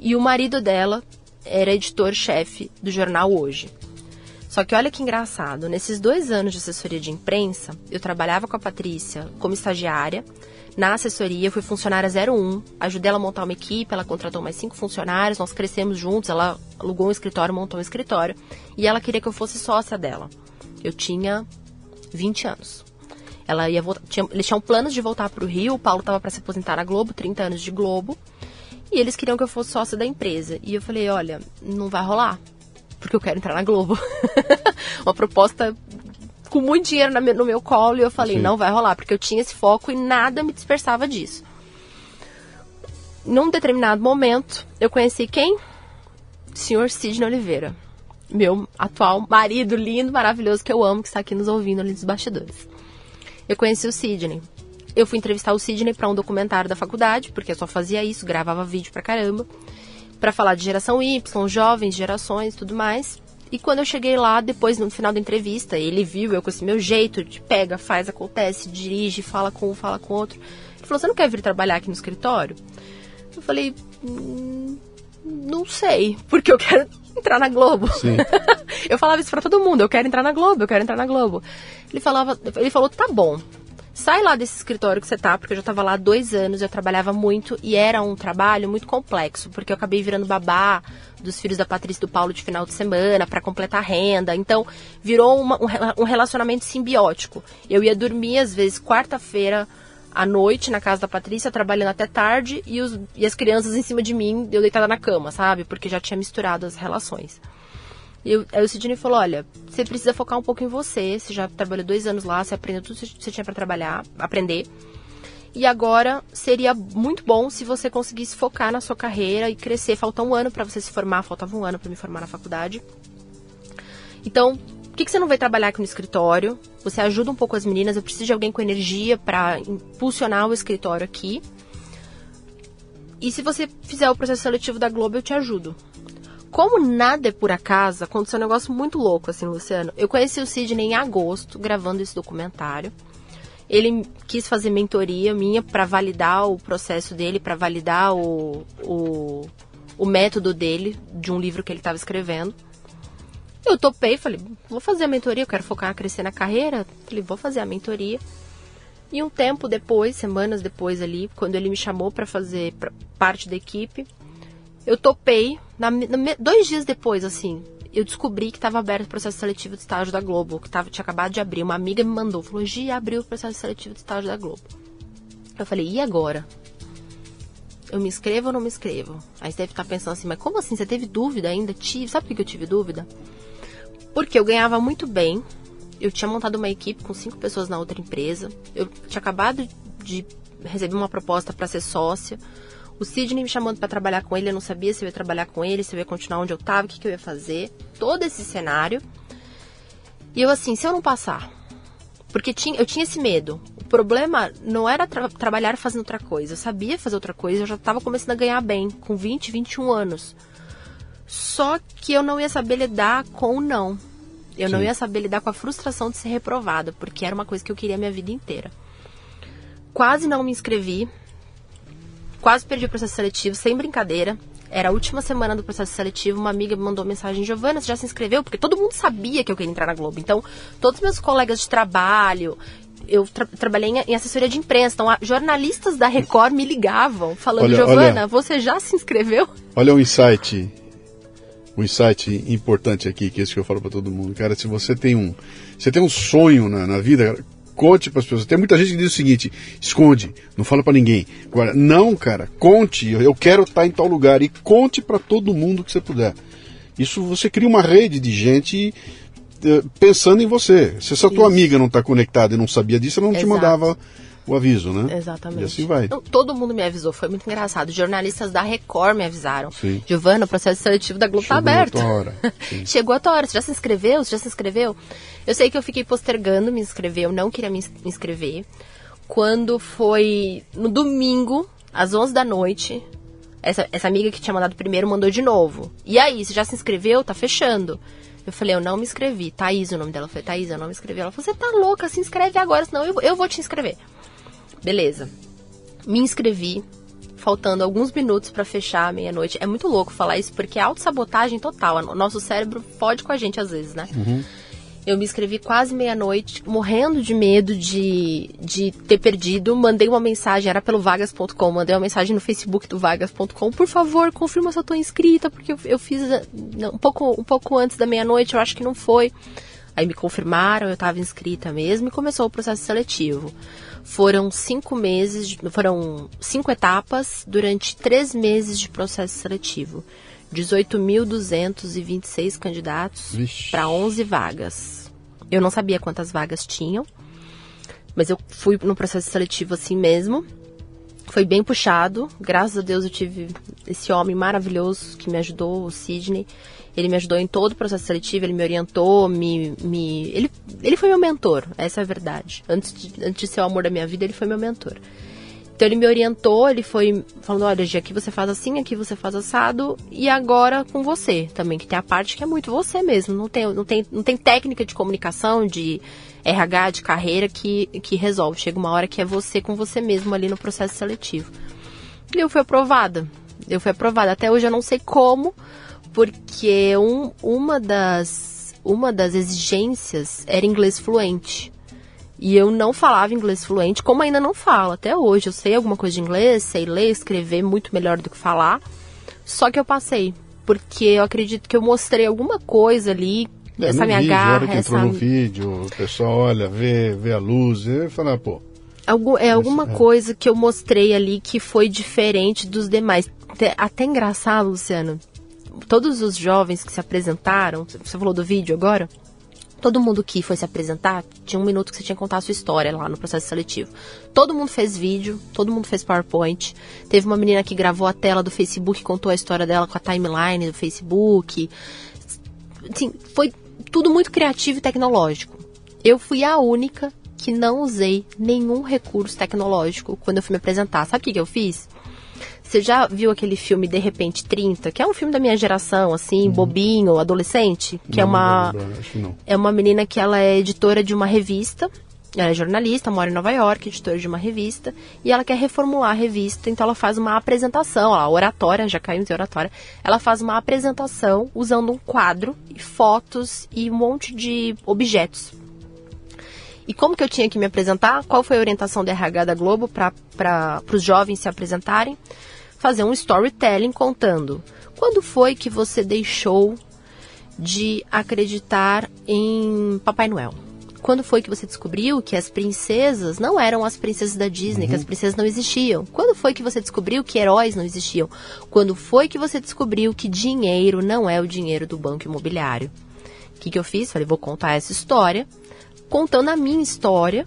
E o marido dela era editor-chefe do jornal Hoje. Só que olha que engraçado, nesses dois anos de assessoria de imprensa, eu trabalhava com a Patrícia como estagiária. Na assessoria, fui funcionária 01, ajudei ela a montar uma equipe, ela contratou mais cinco funcionários, nós crescemos juntos, ela alugou um escritório, montou um escritório, e ela queria que eu fosse sócia dela. Eu tinha 20 anos. Ela ia voltar, tinha, eles tinham planos de voltar para o Rio, o Paulo estava para se aposentar na Globo, 30 anos de Globo, e eles queriam que eu fosse sócia da empresa. E eu falei, olha, não vai rolar, porque eu quero entrar na Globo. Uma proposta com muito dinheiro no meu colo, e eu falei, Sim. não vai rolar, porque eu tinha esse foco e nada me dispersava disso. Num determinado momento, eu conheci quem? Senhor Sidney Oliveira. Meu atual marido lindo, maravilhoso, que eu amo, que está aqui nos ouvindo ali dos bastidores. Eu conheci o Sidney. Eu fui entrevistar o Sidney para um documentário da faculdade, porque eu só fazia isso, gravava vídeo pra caramba, para falar de geração Y, jovens, gerações, tudo mais. E quando eu cheguei lá, depois no final da entrevista, ele viu eu com esse meu jeito de pega, faz, acontece, dirige, fala com um, fala com outro. Ele falou: "Você não quer vir trabalhar aqui no escritório?" Eu falei: "Hum, não sei, porque eu quero entrar na Globo. Sim. eu falava isso pra todo mundo, eu quero entrar na Globo, eu quero entrar na Globo. Ele falava, ele falou, tá bom. Sai lá desse escritório que você tá, porque eu já tava lá há dois anos, eu trabalhava muito e era um trabalho muito complexo, porque eu acabei virando babá dos filhos da Patrícia e do Paulo de final de semana para completar a renda. Então, virou uma- um um relacionamento simbiótico. Eu ia dormir, às vezes, quarta-feira à noite na casa da Patrícia, trabalhando até tarde, e, os- e as crianças em cima de mim, eu deitada na cama, sabe? Porque já tinha misturado as relações. E eu, aí o Sidney falou, olha, você precisa focar um pouco em você, você já trabalhou dois anos lá, você aprendeu tudo que você tinha para trabalhar, aprender. E agora seria muito bom se você conseguisse focar na sua carreira e crescer. Falta um ano para você se formar, faltava um ano para me formar na faculdade. Então, por que, que você não vai trabalhar aqui no escritório? Você ajuda um pouco as meninas. Eu preciso de alguém com energia para impulsionar o escritório aqui. E se você fizer o processo seletivo da Globo, eu te ajudo. Como nada é por acaso, aconteceu um negócio muito louco, assim, Luciano. Eu conheci o Sidney em agosto, gravando esse documentário. Ele quis fazer mentoria minha para validar o processo dele, para validar o, o, o método dele, de um livro que ele estava escrevendo. Eu topei, falei, vou fazer a mentoria, eu quero focar, crescer na carreira. Falei, vou fazer a mentoria. E um tempo depois, semanas depois ali, quando ele me chamou para fazer parte da equipe, eu topei. Na, na, dois dias depois, assim, eu descobri que estava aberto o processo seletivo de estágio da Globo, que tava, tinha acabado de abrir. Uma amiga me mandou, falou, Gi, abriu o processo seletivo de estágio da Globo. Eu falei, e agora? Eu me inscrevo ou não me inscrevo? Aí você deve estar pensando assim, mas como assim? Você teve dúvida ainda? Tive. Sabe por que eu tive dúvida? Porque eu ganhava muito bem. Eu tinha montado uma equipe com cinco pessoas na outra empresa. Eu tinha acabado de receber uma proposta para ser sócia. O Sidney me chamando para trabalhar com ele, eu não sabia se eu ia trabalhar com ele, se eu ia continuar onde eu estava, o que, que eu ia fazer. Todo esse cenário. E eu assim, se eu não passar, porque tinha, eu tinha esse medo. O problema não era tra trabalhar fazendo outra coisa. Eu sabia fazer outra coisa, eu já estava começando a ganhar bem, com 20, 21 anos. Só que eu não ia saber lidar com o não. Eu Sim. não ia saber lidar com a frustração de ser reprovada, porque era uma coisa que eu queria a minha vida inteira. Quase não me inscrevi. Quase perdi o processo seletivo, sem brincadeira. Era a última semana do processo seletivo, uma amiga me mandou mensagem, Giovana, você já se inscreveu? Porque todo mundo sabia que eu queria entrar na Globo. Então, todos meus colegas de trabalho, eu tra trabalhei em, assessoria de imprensa, então jornalistas da Record me ligavam, falando, Giovana, você já se inscreveu? Olha o insight um insight importante aqui, que é esse que eu falo para todo mundo. Cara, se você tem um, você tem um sonho na, na vida, conte para as pessoas. Tem muita gente que diz o seguinte: esconde, não fala para ninguém. Agora, não, cara, conte. Eu quero estar tá em tal lugar e conte para todo mundo que você puder. Isso você cria uma rede de gente eh, pensando em você. Se essa tua amiga não está conectada e não sabia disso, ela não Exato. te mandava o aviso, né? Exatamente. E assim vai. todo mundo me avisou, foi muito engraçado. Jornalistas da Record me avisaram. Sim. Giovana, o processo seletivo da Globo tá Chegou aberto. A tua hora. Chegou a tua hora. Você já se inscreveu? Você já se inscreveu? Eu sei que eu fiquei postergando me inscrever, eu não queria me inscrever. Quando foi no domingo, às 11 da noite, essa, essa amiga que tinha mandado primeiro mandou de novo. E aí, você já se inscreveu? Tá fechando. Eu falei, eu não me inscrevi. Thaís, o nome dela foi Thaís, eu não me inscrevi. Ela falou, você tá louca, se inscreve agora, senão eu, eu vou te inscrever. Beleza. Me inscrevi, faltando alguns minutos para fechar a meia-noite. É muito louco falar isso, porque é autossabotagem total. O nosso cérebro fode com a gente às vezes, né? Uhum. Eu me inscrevi quase meia-noite, morrendo de medo de, de ter perdido. Mandei uma mensagem, era pelo vagas.com, mandei uma mensagem no Facebook do vagas.com. Por favor, confirma se eu tô inscrita, porque eu, eu fiz um pouco, um pouco antes da meia-noite, eu acho que não foi. Aí me confirmaram, eu estava inscrita mesmo e começou o processo seletivo. Foram cinco meses, foram cinco etapas durante três meses de processo seletivo. 18.226 candidatos para 11 vagas. Eu não sabia quantas vagas tinham, mas eu fui no processo seletivo assim mesmo. Foi bem puxado. Graças a Deus eu tive esse homem maravilhoso que me ajudou, o Sidney. Ele me ajudou em todo o processo seletivo, ele me orientou, me, me ele, ele foi meu mentor, essa é a verdade. Antes de, antes de ser o amor da minha vida, ele foi meu mentor. Então ele me orientou, ele foi falando, olha, aqui você faz assim, aqui você faz assado, e agora com você também, que tem a parte que é muito você mesmo, não tem, não tem, não tem técnica de comunicação, de RH, de carreira que, que resolve. Chega uma hora que é você com você mesmo ali no processo seletivo. E eu fui aprovada. Eu fui aprovada. Até hoje eu não sei como, porque um, uma, das, uma das exigências era inglês fluente. E eu não falava inglês fluente, como ainda não falo até hoje. Eu sei alguma coisa de inglês, sei ler, escrever muito melhor do que falar. Só que eu passei, porque eu acredito que eu mostrei alguma coisa ali, é, essa minha vídeo, garra, que essa... no vídeo, o pessoal olha, vê, vê a luz e fala, pô... Algum, é alguma é. coisa que eu mostrei ali que foi diferente dos demais. Até, até engraçado, Luciano todos os jovens que se apresentaram, você falou do vídeo agora? Todo mundo que foi se apresentar, tinha um minuto que você tinha que contar a sua história lá no processo seletivo. Todo mundo fez vídeo, todo mundo fez PowerPoint. Teve uma menina que gravou a tela do Facebook, contou a história dela com a timeline do Facebook. Assim, foi tudo muito criativo e tecnológico. Eu fui a única que não usei nenhum recurso tecnológico quando eu fui me apresentar. Sabe o que, que eu fiz? Você já viu aquele filme De Repente 30, que é um filme da minha geração, assim, uhum. bobinho, adolescente? Que é não, é uma. Não, não, é uma menina que ela é editora de uma revista. Ela é jornalista, mora em Nova York, editora de uma revista, e ela quer reformular a revista, então ela faz uma apresentação, a oratória, já caímos em oratória, ela faz uma apresentação usando um quadro, e fotos e um monte de objetos e como que eu tinha que me apresentar? Qual foi a orientação da RH da Globo para os jovens se apresentarem? Fazer um storytelling contando quando foi que você deixou de acreditar em Papai Noel? Quando foi que você descobriu que as princesas não eram as princesas da Disney, uhum. que as princesas não existiam? Quando foi que você descobriu que heróis não existiam? Quando foi que você descobriu que dinheiro não é o dinheiro do banco imobiliário? O que, que eu fiz? Falei, vou contar essa história contando a minha história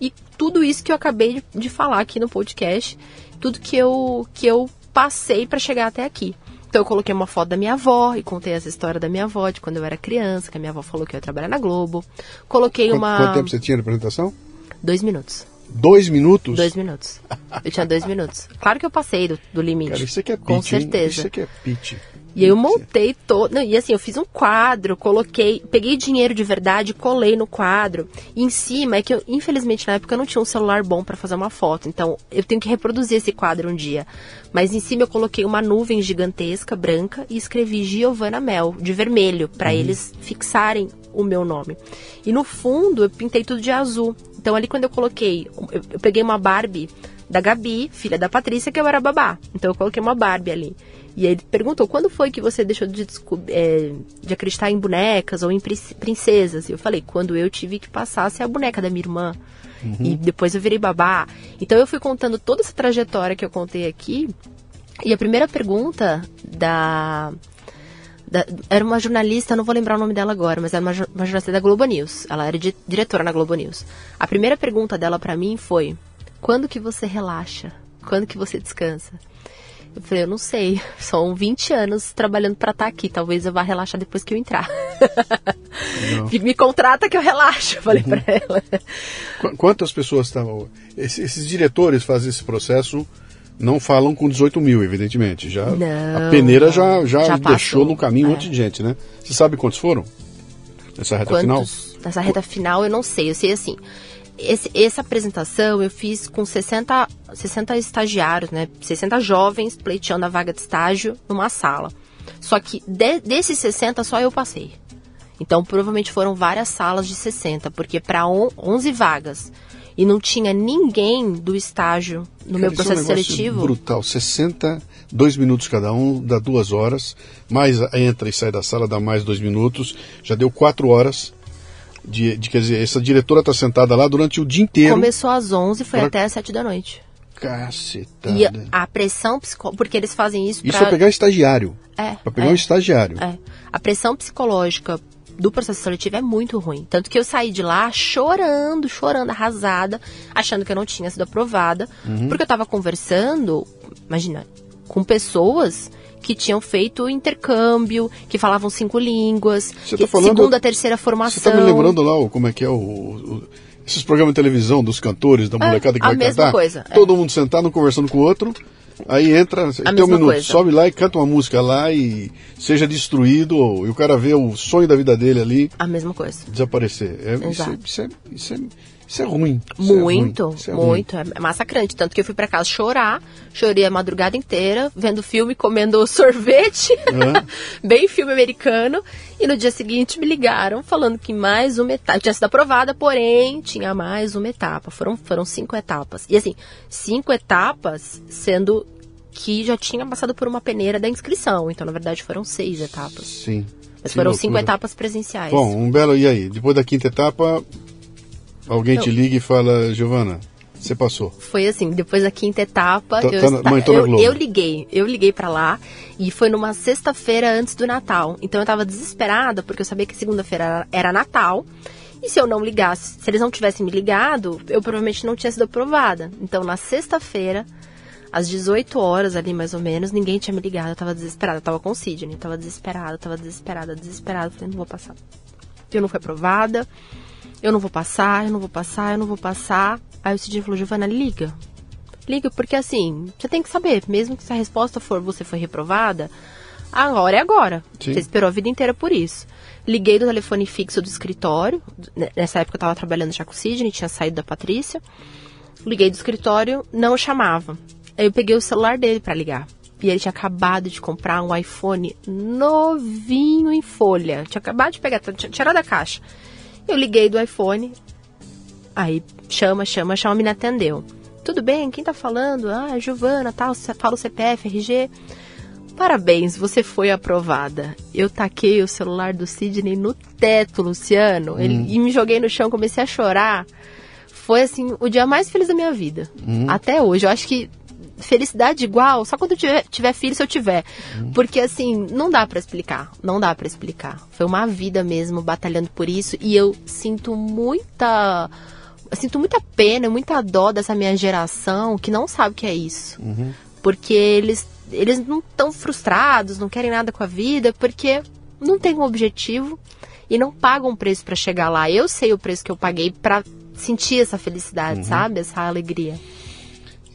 e tudo isso que eu acabei de, de falar aqui no podcast, tudo que eu, que eu passei para chegar até aqui. Então eu coloquei uma foto da minha avó e contei essa história da minha avó de quando eu era criança, que a minha avó falou que eu ia trabalhar na Globo. Coloquei quanto, uma. Quanto tempo você tinha de apresentação? Dois minutos. Dois minutos? Dois minutos. Eu tinha dois minutos. Claro que eu passei do, do limite. Cara, isso aqui é pitch, Com certeza. Hein? Isso aqui é pitch. E aí eu montei todo. E assim, eu fiz um quadro, coloquei, peguei dinheiro de verdade, colei no quadro. E em cima é que eu, infelizmente, na época eu não tinha um celular bom para fazer uma foto. Então eu tenho que reproduzir esse quadro um dia. Mas em cima eu coloquei uma nuvem gigantesca, branca, e escrevi Giovanna Mel, de vermelho, para uhum. eles fixarem o meu nome. E no fundo eu pintei tudo de azul. Então ali quando eu coloquei, eu, eu peguei uma Barbie da Gabi, filha da Patrícia, que eu era babá. Então eu coloquei uma Barbie ali. E ele perguntou: quando foi que você deixou de, é, de acreditar em bonecas ou em princesas? E eu falei: quando eu tive que passar a ser a boneca da minha irmã. Uhum. E depois eu virei babá. Então eu fui contando toda essa trajetória que eu contei aqui. E a primeira pergunta da, da, era uma jornalista, não vou lembrar o nome dela agora, mas era uma, uma jornalista da Globo News. Ela era di, diretora na Globo News. A primeira pergunta dela para mim foi: quando que você relaxa? Quando que você descansa? Eu falei, eu não sei, são 20 anos trabalhando para estar tá aqui, talvez eu vá relaxar depois que eu entrar. Me contrata que eu relaxo, eu falei uhum. para ela. Quantas pessoas estavam... Esses, esses, diretores fazem esse processo, não falam com 18 mil, evidentemente. Já, não, a peneira já, já, já deixou no caminho um monte de gente, né? Você sabe quantos foram? Nessa reta quantos? final? Nessa reta final eu não sei, eu sei assim esse, essa apresentação eu fiz com 60, 60 estagiários, né? 60 jovens pleiteando a vaga de estágio numa sala. Só que de, desses 60 só eu passei. Então provavelmente foram várias salas de 60, porque para 11 vagas e não tinha ninguém do estágio no Cara, meu processo é um seletivo. Brutal, 60, dois minutos cada um, dá duas horas, mais entra e sai da sala, dá mais dois minutos, já deu quatro horas de, de, quer dizer, essa diretora está sentada lá durante o dia inteiro. Começou às 11 foi pra... até às 7 da noite. Cacetada. E a pressão psicológica, porque eles fazem isso Isso pra... é pegar estagiário. É. Pra pegar é, um estagiário. É. A pressão psicológica do processo seletivo é muito ruim. Tanto que eu saí de lá chorando, chorando, arrasada, achando que eu não tinha sido aprovada. Uhum. Porque eu estava conversando, imagina, com pessoas que tinham feito intercâmbio, que falavam cinco línguas, que, tá falando, segunda, terceira formação. Você está me lembrando lá como é que é o, o, esses programas de televisão dos cantores, da é, molecada que a vai mesma cantar? Coisa, é. Todo mundo sentado, conversando com o outro. Aí entra, a tem um minuto, coisa. sobe lá e canta uma música lá e seja destruído, ou, e o cara vê o sonho da vida dele ali. A mesma coisa. Desaparecer. É, isso, é, isso, é, isso, é, isso é ruim. Isso muito, é ruim. É muito. Ruim. É massacrante. Tanto que eu fui para casa chorar, chorei a madrugada inteira, vendo filme, comendo sorvete, uhum. bem filme americano. E no dia seguinte me ligaram falando que mais uma etapa, tinha sido aprovada, porém tinha mais uma etapa. Foram, foram cinco etapas. E assim, cinco etapas sendo que já tinha passado por uma peneira da inscrição. Então, na verdade, foram seis etapas. Sim. Mas foram loucura. cinco etapas presenciais. Bom, um belo. E aí? Depois da quinta etapa, Alguém te liga e fala, Giovana, Você passou. Foi assim, depois da quinta etapa, Tá- eu, tá na- mãe, na eu, eu liguei, eu liguei pra lá e foi numa sexta-feira antes do Natal. Então eu tava desesperada porque eu sabia que segunda-feira era, era Natal. E se eu não ligasse, se eles não tivessem me ligado, eu provavelmente não tinha sido aprovada. Então na sexta-feira, às 18 horas ali mais ou menos, ninguém tinha me ligado. Eu tava desesperada, eu tava com o Sidney, tava desesperada, tava desesperada, desesperada. Falei, não vou passar. Eu não fui aprovada, eu não vou passar, eu não vou passar, eu não vou passar. Aí o Sidney falou, Giovana, liga. Liga, porque assim, você tem que saber, mesmo que se a resposta for você foi reprovada, agora é agora. Sim. Você esperou a vida inteira por isso. Liguei do telefone fixo do escritório. Nessa época eu tava trabalhando já com o Sidney, tinha saído da Patrícia. Liguei do escritório, não chamava. Aí eu peguei o celular dele pra ligar. E ele tinha acabado de comprar um iPhone novinho em folha. Tinha acabado de pegar, tinha tirado da caixa. Eu liguei do iPhone. Aí chama, chama, chama, me atendeu. Tudo bem? Quem tá falando? Ah, é Giovana, tal, c- fala o CPF, RG. Parabéns, você foi aprovada. Eu taquei o celular do Sidney no teto, Luciano. Ele, e me joguei no chão, comecei a chorar. Foi assim, o dia mais feliz da minha vida. Até hoje. Eu acho que felicidade igual, só quando tiver, tiver filho, se eu tiver. Porque assim, não dá pra explicar. Não dá pra explicar. Foi uma vida mesmo batalhando por isso. E eu sinto muita. sinto muita pena, muita dó dessa minha geração que não sabe o que é isso. Porque eles, eles não estão frustrados, não querem nada com a vida, porque não tem um objetivo e não pagam um preço pra chegar lá. Eu sei o preço que eu paguei pra sentir essa felicidade, sabe? Essa alegria.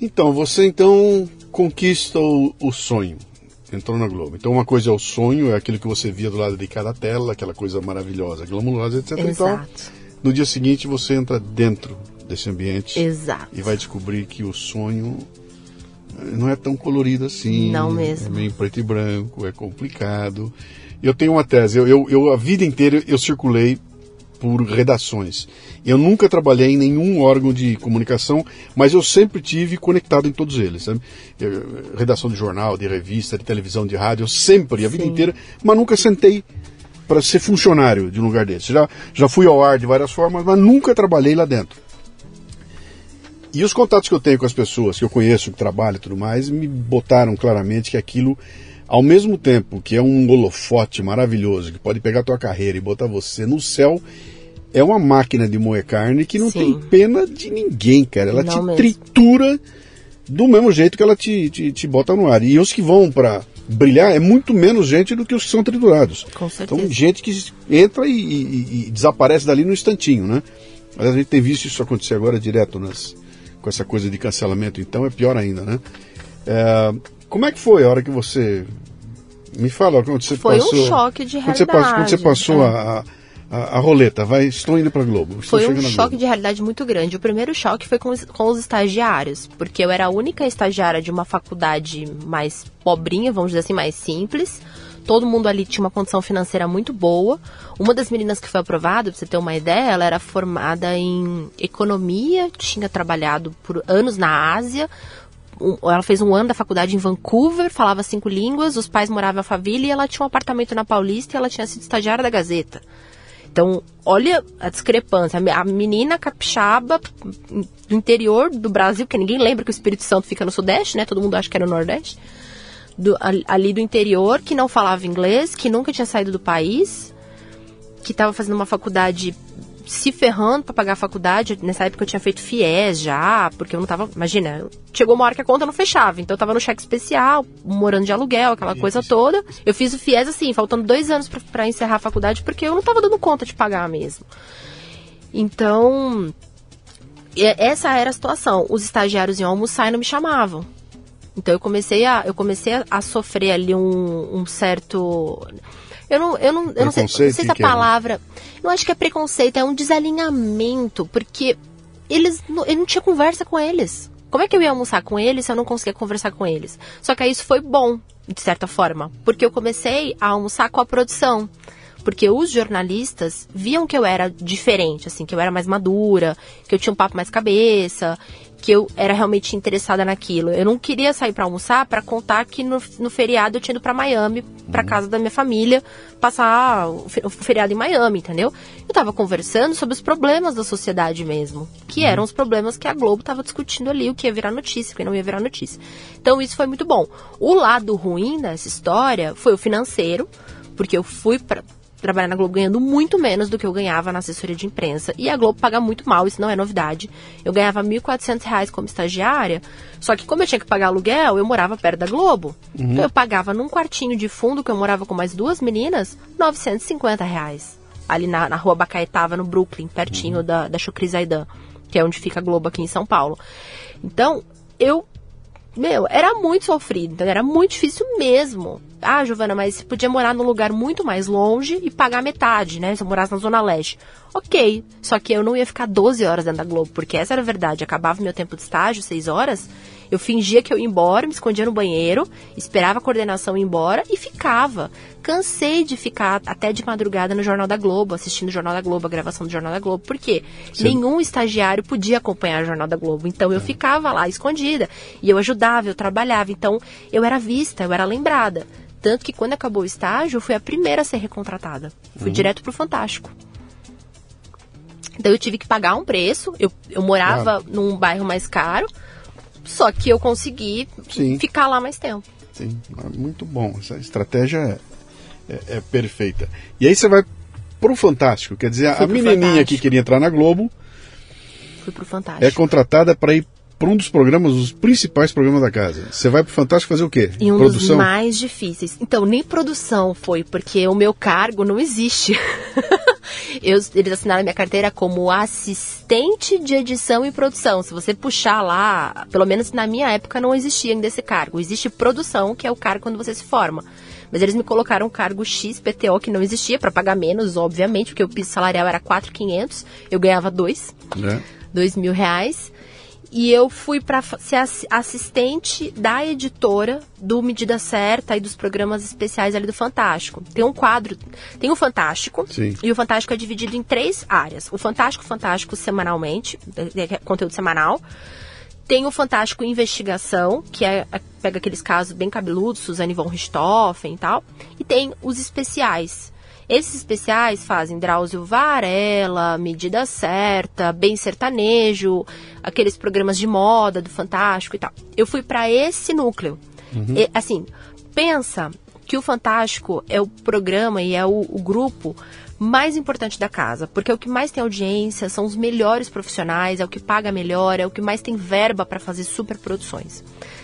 Então, você então conquista o, o sonho. Entrou na Globo. Então, uma coisa é o sonho, é aquilo que você via do lado de cada tela, aquela coisa maravilhosa, glamurosa, etc. Então, Exato. no dia seguinte, você entra dentro desse ambiente Exato. e vai descobrir que o sonho eh, não é tão colorido assim. Não mesmo. É meio preto e branco, é complicado. Eu tenho uma tese. Eu, eu, eu a vida inteira eu circulei por redações. Eu nunca trabalhei em nenhum órgão de comunicação, mas eu sempre tive conectado em todos eles, sabe? Eu- redação de jornal, de revista, de televisão, de rádio, eu sempre, a vida Sim. inteira, mas nunca sentei para ser funcionário de um lugar desse. Já, já fui ao ar de várias formas, mas nunca trabalhei lá dentro. E os contatos que eu tenho com as pessoas que eu conheço, que trabalham e tudo mais, me botaram claramente que aquilo, ao mesmo tempo que é um holofote maravilhoso, que pode pegar a tua carreira e botar você no céu, é uma máquina de moer carne que não Sim. tem pena de ninguém, cara. Ela Não te mesmo. tritura do mesmo jeito que ela te, te, te bota no ar. E os que vão para brilhar é muito menos gente do que os que são triturados. Com certeza. Então, gente que entra e, e- e desaparece dali no instantinho, né? Aliás, a gente tem visto isso acontecer agora direto nas, com essa coisa de cancelamento, então é pior ainda, né? É, como é que foi a hora que você. Me fala, quando você Foi um passou. choque de quando você, passou, quando você realidade, passou é. a, a, a roleta, vai, estou indo para Globo. Foi um choque Globo. de realidade muito grande. O primeiro choque foi com os, com os estagiários, porque eu era a única estagiária de uma faculdade mais pobrinha, vamos dizer assim, mais simples. Todo mundo ali tinha uma condição financeira muito boa. Uma das meninas que foi aprovada, pra você ter uma ideia, ela era formada em economia, tinha trabalhado por anos na Ásia. Ela fez um ano da faculdade em Vancouver, falava cinco línguas, os pais moravam em Alphaville e ela tinha um apartamento na Paulista e ela tinha sido estagiária da Gazeta. Então, olha a discrepância. A me- A menina capixaba do interior do Brasil, porque ninguém lembra que o Espírito Santo fica no Sudeste, né? Todo mundo acha que era no Nordeste. Do- ali do interior, que não falava inglês, que nunca tinha saído do país, que estava fazendo uma faculdade se ferrando para pagar a faculdade. Nessa época eu tinha feito FIES já, porque eu não tava. Imagina, chegou uma hora que a conta não fechava. Então eu tava no cheque especial, morando de aluguel, aquela coisa toda. Eu fiz o FIES assim, faltando dois anos para encerrar a faculdade, porque eu não tava dando conta de pagar mesmo. Então. e- Essa era a situação. Os estagiários iam almoçar e não me chamavam. Então eu comecei a, eu comecei a, a sofrer ali um, um certo. Eu não, eu não, eu não sei, não sei se a é, né? palavra. Não acho que é preconceito, é um desalinhamento, porque eles não, eu não tinha conversa com eles. Como é que eu ia almoçar com eles se eu não conseguia conversar com eles? Só que aí isso foi bom, de certa forma, porque eu comecei a almoçar com a produção. Porque os jornalistas viam que eu era diferente, assim, que eu era mais madura, que eu tinha um papo mais cabeça, porque eu era realmente interessada naquilo. Eu não queria sair para almoçar para contar que no, no, feriado eu tinha ido para Miami, para uhum. casa da minha família, passar o, o, feriado em Miami, entendeu? Eu tava conversando sobre os problemas da sociedade mesmo, que uhum. eram os problemas que a Globo tava discutindo ali, o que ia virar notícia, o que não ia virar notícia. Então isso foi muito bom. O lado ruim dessa história foi o financeiro, porque eu fui para trabalhar na Globo ganhando muito menos do que eu ganhava na assessoria de imprensa. E a Globo paga muito mal, isso não é novidade. Eu ganhava R$ 1.400 como estagiária, só que como eu tinha que pagar aluguel, eu morava perto da Globo. Uhum. Então eu pagava num quartinho de fundo, que eu morava com mais duas meninas, 950 reais. Ali na, na rua Bacaetava, no Brooklyn, pertinho uhum. da, da Chucri Zaidan, que é onde fica a Globo aqui em São Paulo. Então, eu meu, era muito sofrido, então era muito difícil mesmo. Ah, Giovana, mas você podia morar num lugar muito mais longe e pagar metade, né? Se eu morasse na Zona Leste. Ok, só que eu não ia ficar 12 horas dentro da Globo, porque essa era a verdade. Acabava meu tempo de estágio, 6 horas, eu fingia que eu ia embora, me escondia no banheiro, esperava a coordenação ir embora e ficava. Cansei de ficar até de madrugada no Jornal da Globo, assistindo o Jornal da Globo, a gravação do Jornal da Globo. Por quê? Sim. Nenhum estagiário podia acompanhar o Jornal da Globo. Então eu é. ficava lá escondida. E eu ajudava, eu trabalhava. Então eu era vista, eu era lembrada. Tanto que quando acabou o estágio, eu fui a primeira a ser recontratada. Fui uhum. direto pro Fantástico. Então eu tive que pagar um preço. Eu, eu morava claro. num bairro mais caro. Só que eu consegui Sim. ficar lá mais tempo. Sim, muito bom. Essa estratégia é, é, é perfeita. E aí você vai pro Fantástico. Quer dizer, Fui a menininha Fantástico. que queria entrar na Globo. Fui pro Fantástico. É contratada para ir para um dos programas, os principais programas da casa. Você vai para o Fantástico fazer o quê? E um produção? dos mais difíceis. Então, nem produção foi, porque o meu cargo não existe. Eu, eles assinaram minha carteira como assistente de edição e produção. Se você puxar lá, pelo menos na minha época não existia ainda esse cargo. Existe produção, que é o cargo quando você se forma. Mas eles me colocaram um cargo X, PTO, que não existia, para pagar menos, obviamente, porque o piso salarial era 4,500, eu ganhava 2, é. 2 mil reais. E eu fui para ser assistente da editora do Medida Certa e dos programas especiais ali do Fantástico. Tem um quadro, tem o Fantástico, Sim. e o Fantástico é dividido em três áreas. O Fantástico, Fantástico semanalmente, é, é conteúdo semanal. Tem o Fantástico Investigação, que é, é, pega aqueles casos bem cabeludos, Suzane von Richthofen e tal. E tem os especiais, esses especiais fazem Drauzio Varela, Medida Certa, Bem Sertanejo, aqueles programas de moda do Fantástico e tal. Eu fui para esse núcleo. Uhum. E, assim, pensa que o Fantástico é o programa e é o, o grupo mais importante da casa, porque é o que mais tem audiência, são os melhores profissionais, é o que paga melhor, é o que mais tem verba para fazer superproduções.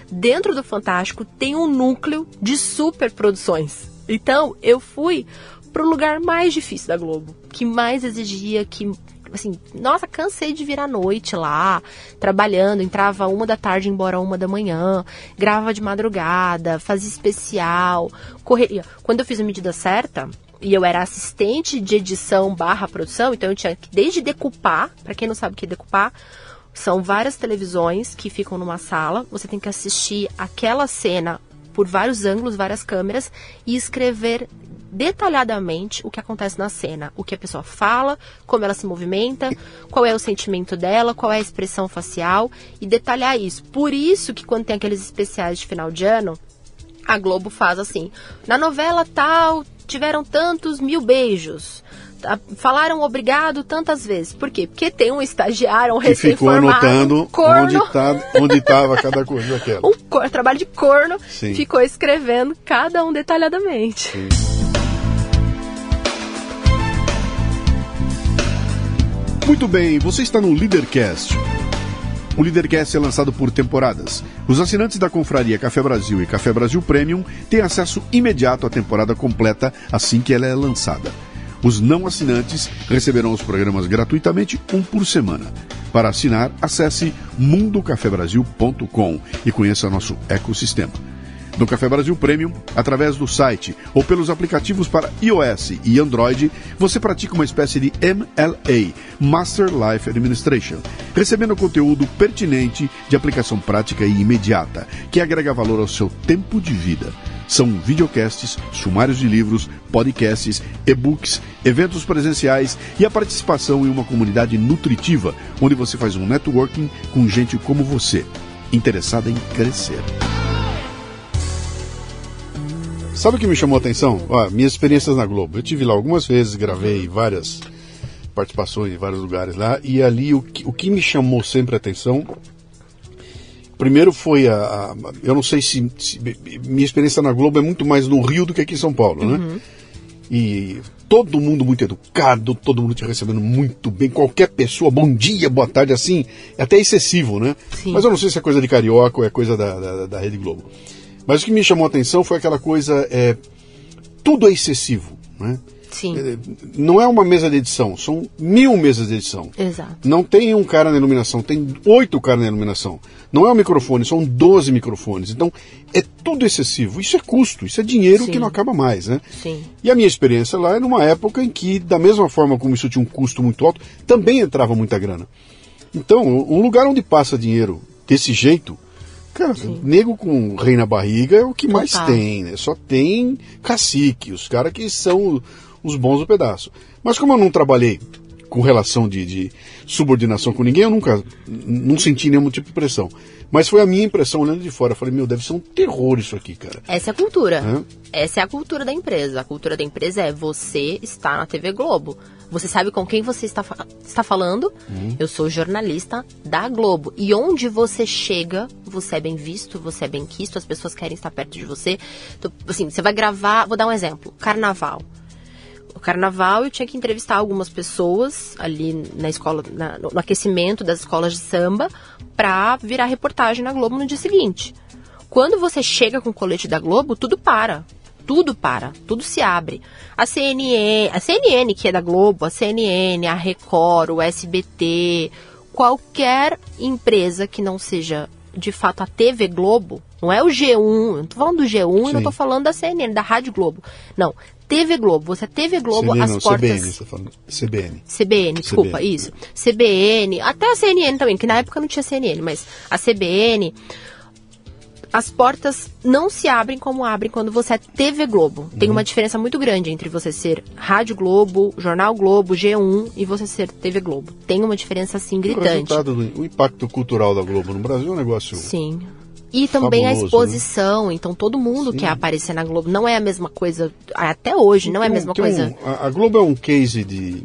Dentro do Fantástico tem um núcleo de superproduções. Então, eu fui pro lugar mais difícil da Globo, que mais exigia, que assim, nossa, cansei de vir à noite lá, trabalhando, entrava uma da tarde, embora uma da manhã, gravava de madrugada, fazia especial, correria. Quando eu fiz a medida certa, e eu era assistente de edição barra produção, então eu tinha que desde decupar, para quem não sabe o que é decupar, são várias televisões que ficam numa sala, você tem que assistir aquela cena por vários ângulos, várias câmeras e escrever detalhadamente o que acontece na cena, o que a pessoa fala, como ela se movimenta, qual é o sentimento dela, qual é a expressão facial e detalhar isso. Por isso que quando tem aqueles especiais de final de ano, a Globo faz assim: na novela tal tiveram tantos mil beijos. Falaram obrigado tantas vezes. Por quê? Porque tem um estagiário, um recém-formado. Ficou anotando corno. onde estava tá, cada coisa daquela. Um cor, trabalho de corno. Sim. Ficou escrevendo cada um detalhadamente. Sim. Muito bem, você está no Leadercast. O Leadercast é lançado por temporadas. Os assinantes da Confraria Café Brasil e Café Brasil Premium têm acesso imediato à temporada completa assim que ela é lançada. Os não assinantes receberão os programas gratuitamente um por semana. Para assinar, acesse mundocafebrasil.com e conheça nosso ecossistema no Café Brasil Premium, através do site ou pelos aplicativos para iOS e Android, você pratica uma espécie de MLA, Master Life Administration, recebendo conteúdo pertinente de aplicação prática e imediata, que agrega valor ao seu tempo de vida. São videocasts, sumários de livros, podcasts, e-books, eventos presenciais e a participação em uma comunidade nutritiva, onde você faz um networking com gente como você, interessada em crescer. Sabe o que me chamou a atenção? Ó, minhas experiências na Globo. Eu tive lá algumas vezes, gravei várias participações em vários lugares lá, e ali o que, o que me chamou sempre a atenção primeiro foi a, a, eu não sei se, se, minha experiência na Globo é muito mais no Rio do que aqui em São Paulo, né? Uhum. E todo mundo muito educado, todo mundo te recebendo muito bem, qualquer pessoa, bom dia, boa tarde, assim, é até excessivo, né? Sim. Mas eu não sei se é coisa de carioca ou é coisa da, da, da Rede Globo. Mas o que me chamou a atenção foi aquela coisa, é, tudo é excessivo, né? Sim. Não é uma mesa de edição, são mil mesas de edição. Exato. Não tem um cara na iluminação, tem oito caras na iluminação. Não é um microfone, são 12 microfones. Então, é tudo excessivo. Isso é custo, isso é dinheiro Sim. que não acaba mais, né? Sim. E a minha experiência lá é numa época em que, da mesma forma como isso tinha um custo muito alto, também entrava muita grana. Então, um lugar onde passa dinheiro desse jeito, cara, nego com rei na barriga é o que mais Total. tem, né? Só tem cacique, os caras que são os bons do pedaço. Mas como eu não trabalhei com relação de, de subordinação com ninguém, eu nunca não senti nenhum tipo de pressão. Mas foi a minha impressão olhando de fora. Eu falei, meu, deve ser um terror isso aqui, cara. Essa é a cultura. Hã? Essa é a cultura da empresa. A cultura da empresa é você está na TV Globo. Você sabe com quem você está, está falando? Eu sou jornalista da Globo. E onde você chega, você é bem visto, você é bem quisto, as pessoas querem estar perto de você. Então, assim, você vai gravar, vou dar um exemplo: carnaval. Carnaval eu tinha que entrevistar algumas pessoas ali na escola, na- no aquecimento das escolas de samba, pra virar reportagem na Globo no dia seguinte. Quando você chega com o colete da Globo, tudo para. Tudo para, tudo se abre. A CNN, a CNN que é da Globo, a CNN, a Record, o SBT, qualquer empresa que não seja de fato a TV Globo, não é o G1, eu não tô falando do G1 e Sim. não tô falando da CNN, da Rádio Globo. Não, TV Globo, você é TV Globo, CBN, as não, portas... CBN, você tá falando. CBN. CBN, desculpa, CBN. isso. CBN, até a CNN também, que na época não tinha CNN, mas a CBN, as portas não se abrem como abrem quando você é TV Globo. Tem Uhum. uma diferença muito grande entre você ser Rádio Globo, Jornal Globo, G1 e você ser TV Globo. Tem uma diferença assim O gritante. resultado do o impacto cultural da Globo no Brasil é um negócio. Sim. E também a Fabuloso, né? exposição, então todo mundo quer aparecer na Globo. Não é a mesma coisa, até hoje, não é a mesma tem coisa. um- a, a Globo é um case de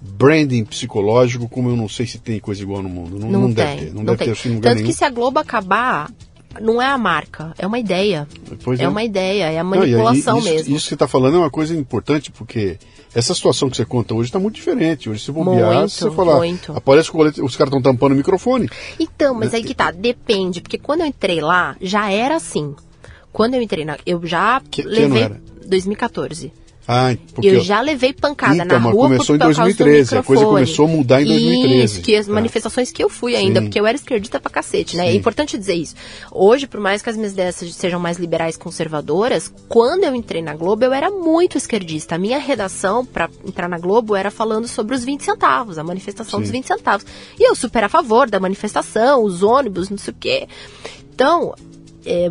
branding psicológico, como eu não sei se tem coisa igual no mundo. Não, Não, não tem. deve ter. Não, deve tem. ter lugar Tanto nenhum. que se a Globo acabar, não é a marca, é uma ideia. Pois é. uma ideia, é a Não, manipulação isso, mesmo. Isso que você está falando é uma coisa importante, porque essa situação que você conta hoje está muito diferente. Hoje, se bobear, Muito, você falar, muito. aparece colete, os caras estão tampando o microfone. Então, mas aí que tá, depende, porque quando eu entrei lá, já era assim. Quando eu entrei na. Eu já Que- que levei. era? 2014. Ah, porque eu já levei pancada Então, na rua começou por, em por causa do 2013, a coisa começou a mudar em 2013. Isso, que as Tá. manifestações que eu fui ainda, Sim. porque eu era esquerdista pra cacete, né? É Sim. importante dizer isso. Hoje, por mais que as minhas ideias sejam mais liberais conservadoras, quando eu entrei na Globo, eu era muito esquerdista. A minha redação pra entrar na Globo era falando sobre os 20 centavos, a manifestação Sim. dos 20 centavos. E eu super a favor da manifestação, os ônibus, não sei o quê. Então, é,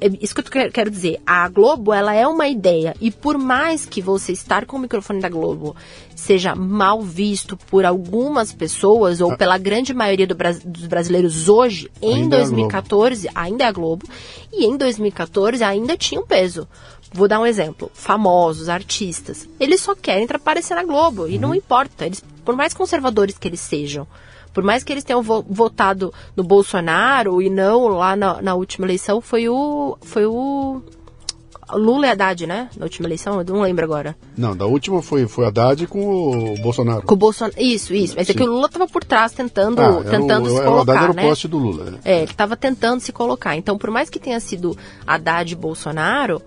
é isso que eu quero- dizer. A Globo, ela é uma ideia. E por mais que você estar com o microfone da Globo seja mal visto por algumas pessoas, ou pela grande maioria do dos brasileiros hoje, em Ainda é a 2014, ainda é a Globo. E em 2014 ainda tinha um peso. Vou dar um exemplo. Famosos, artistas. Eles só querem aparecer na Globo. E não importa. Eles, por mais conservadores que eles sejam. Por mais que eles tenham vo- votado no Bolsonaro e não lá na, na última eleição, foi o. Foi o. Lula e Haddad, né? Na última eleição, eu não lembro agora. Não, da última foi, foi Haddad com o Bolsonaro. Com o Bolsonaro. Isso, isso. Mas é Sim. que o Lula tava por trás tentando, Ah, tentando o, se era o Haddad colocar, era o né? poste do Lula. né? É, ele estava tentando se colocar. Então, por mais que tenha sido Haddad e Bolsonaro,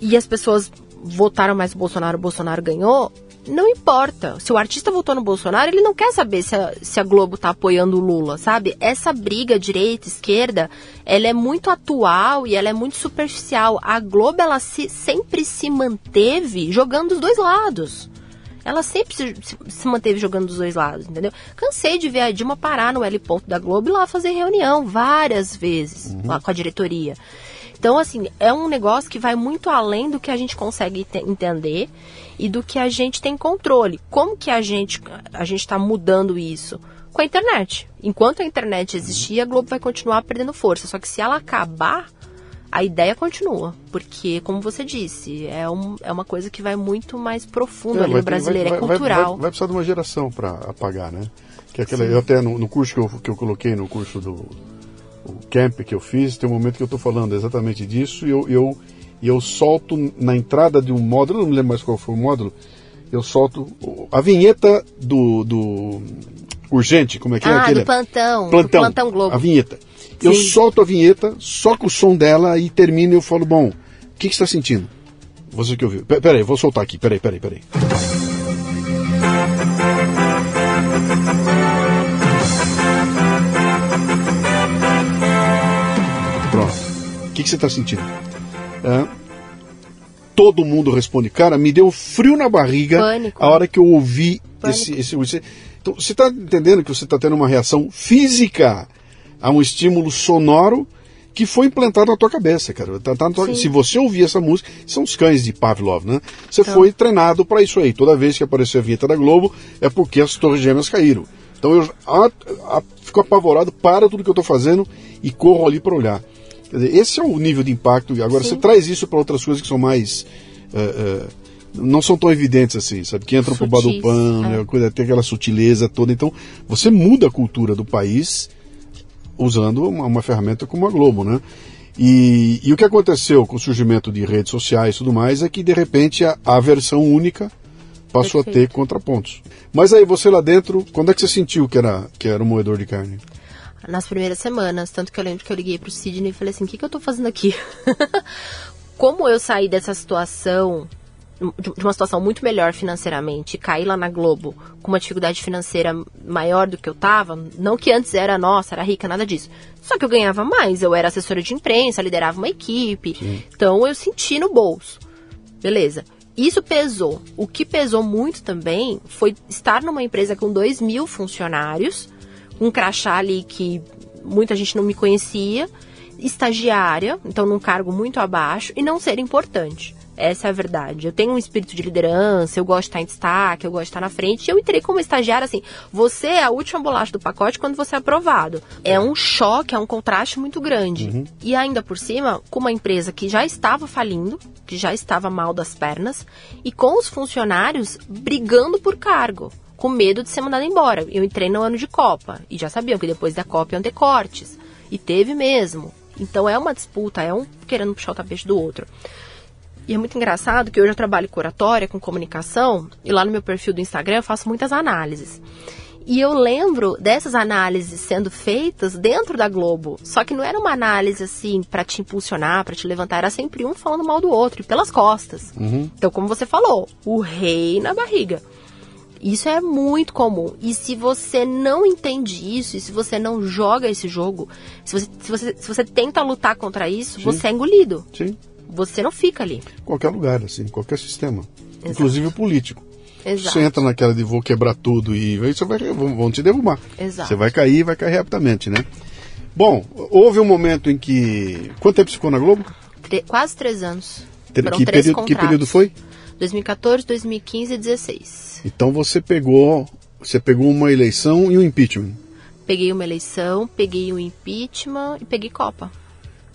e as pessoas votaram mais no Bolsonaro, o Bolsonaro ganhou, não importa. Se o artista votou no Bolsonaro, ele não quer saber se a, se a Globo tá apoiando o Lula, sabe? Essa briga direita-esquerda, ela é muito atual e ela é muito superficial. A Globo, ela se, sempre se manteve jogando dos dois lados. Ela sempre se, se- manteve jogando dos dois lados, entendeu? Cansei de ver a Dilma parar no L ponto da Globo e lá fazer reunião várias vezes lá com a diretoria. Então, assim, é um negócio que vai muito além do que a gente consegue entender e do que a gente tem controle. Como que a gente a gente está mudando isso? Com a internet. Enquanto a internet existir, a Globo vai continuar perdendo força. Só que se ela acabar, a ideia continua, porque, como você disse, é, um, é uma coisa que vai muito mais profundo é, ali no brasileiro, vai, é cultural. Vai, vai, vai, precisar de uma geração para apagar, né? Que é aquela, eu até no, no, curso que eu, que eu coloquei, no curso do camp que eu fiz, tem um momento que eu estou falando exatamente disso e eu, eu, eu solto na entrada de um módulo, não me lembro mais qual foi o módulo, eu solto a vinheta do, do urgente, como é que é ah, aquele? do plantão, plantão, do plantão Globo. A vinheta. Eu solto a vinheta, só com o som dela e termino e eu falo, bom, o que, que você está sentindo? Você que ouviu. P peraí, vou soltar aqui, peraí, peraí, peraí. Pronto. O que, que você está sentindo? É, todo mundo responde, cara, me deu frio na barriga Pânico. a hora que eu ouvi esse, esse, esse. Então, você está entendendo que você está tendo uma reação física a um estímulo sonoro que foi implantado na tua cabeça, cara. Tá, tá tua... Se você ouvir essa música, são os cães de Pavlov, né? Você então. foi treinado para isso aí. Toda vez que aparecer a vinheta da Globo, é porque as torres gêmeas caíram. Então eu a, a, fico apavorado, para tudo que eu estou fazendo e corro ali para olhar. Dizer, esse é o nível de impacto. Agora Sim. você traz isso para outras coisas que são mais. Uh, uh, não são tão evidentes assim, sabe? Que entram Sutis, pro bar do pano, é. coisa, tem aquela sutileza toda. Então, você muda a cultura do país usando uma, uma ferramenta como a Globo, né? E, e, o que aconteceu com o surgimento de redes sociais e tudo mais é que, de repente, a, a versão única passou Perfeito. a ter contrapontos. Mas aí, você lá dentro, quando é que você sentiu que era, que era um moedor de carne? Nas primeiras semanas, tanto que eu lembro que eu liguei para o Sidney e falei assim, o que, que eu estou fazendo aqui? Como eu saí dessa situação de uma situação muito melhor financeiramente cair lá na Globo com uma dificuldade financeira maior do que eu tava, não que antes era, nossa, era rica, nada disso. Só que eu ganhava mais, eu era assessora de imprensa, liderava uma equipe, Sim. então eu senti no bolso. Beleza. Isso pesou. O que pesou muito também foi estar numa empresa com 2 mil funcionários, um crachá ali que muita gente não me conhecia, estagiária, então num cargo muito abaixo, e não ser importante. Essa é a verdade. Eu tenho um espírito de liderança, eu gosto de estar em destaque, eu gosto de estar na frente. E eu entrei como estagiária assim: você é a última bolacha do pacote quando você é aprovado. É um choque, é um contraste muito grande. Uhum. E ainda por cima, com uma empresa que já estava falindo, que já estava mal das pernas, e com os funcionários brigando por cargo com medo de ser mandado embora. Eu entrei no ano de Copa e já sabiam que depois da Copa iam ter cortes. E teve mesmo. Então é uma disputa, é um querendo puxar o tapete do outro. E é muito engraçado que hoje eu trabalho com oratória, com comunicação, e lá no meu perfil do Instagram eu faço muitas análises. E eu lembro dessas análises sendo feitas dentro da Globo. Só que não era uma análise assim para te impulsionar, para te levantar, era sempre um falando mal do outro, pelas costas. Uhum. Então, como você falou, o rei na barriga. Isso é muito comum. E se você não entende isso, e se você não joga esse jogo, se você, se você, se você tenta lutar contra isso, Sim. você é engolido. Sim você não fica ali. Qualquer lugar, assim, qualquer sistema. Exato. Inclusive o político. Exato. Você entra naquela de vou quebrar tudo e você vai, vão te derrubar. Exato. Você vai cair vai cair rapidamente, né? Bom, houve um momento em que. Quanto tempo você ficou na Globo? quase três anos. que, período, que período foi? 2014, 2015 e 2016. Então você pegou. Você pegou uma eleição e um impeachment. Peguei uma eleição, peguei um impeachment e peguei Copa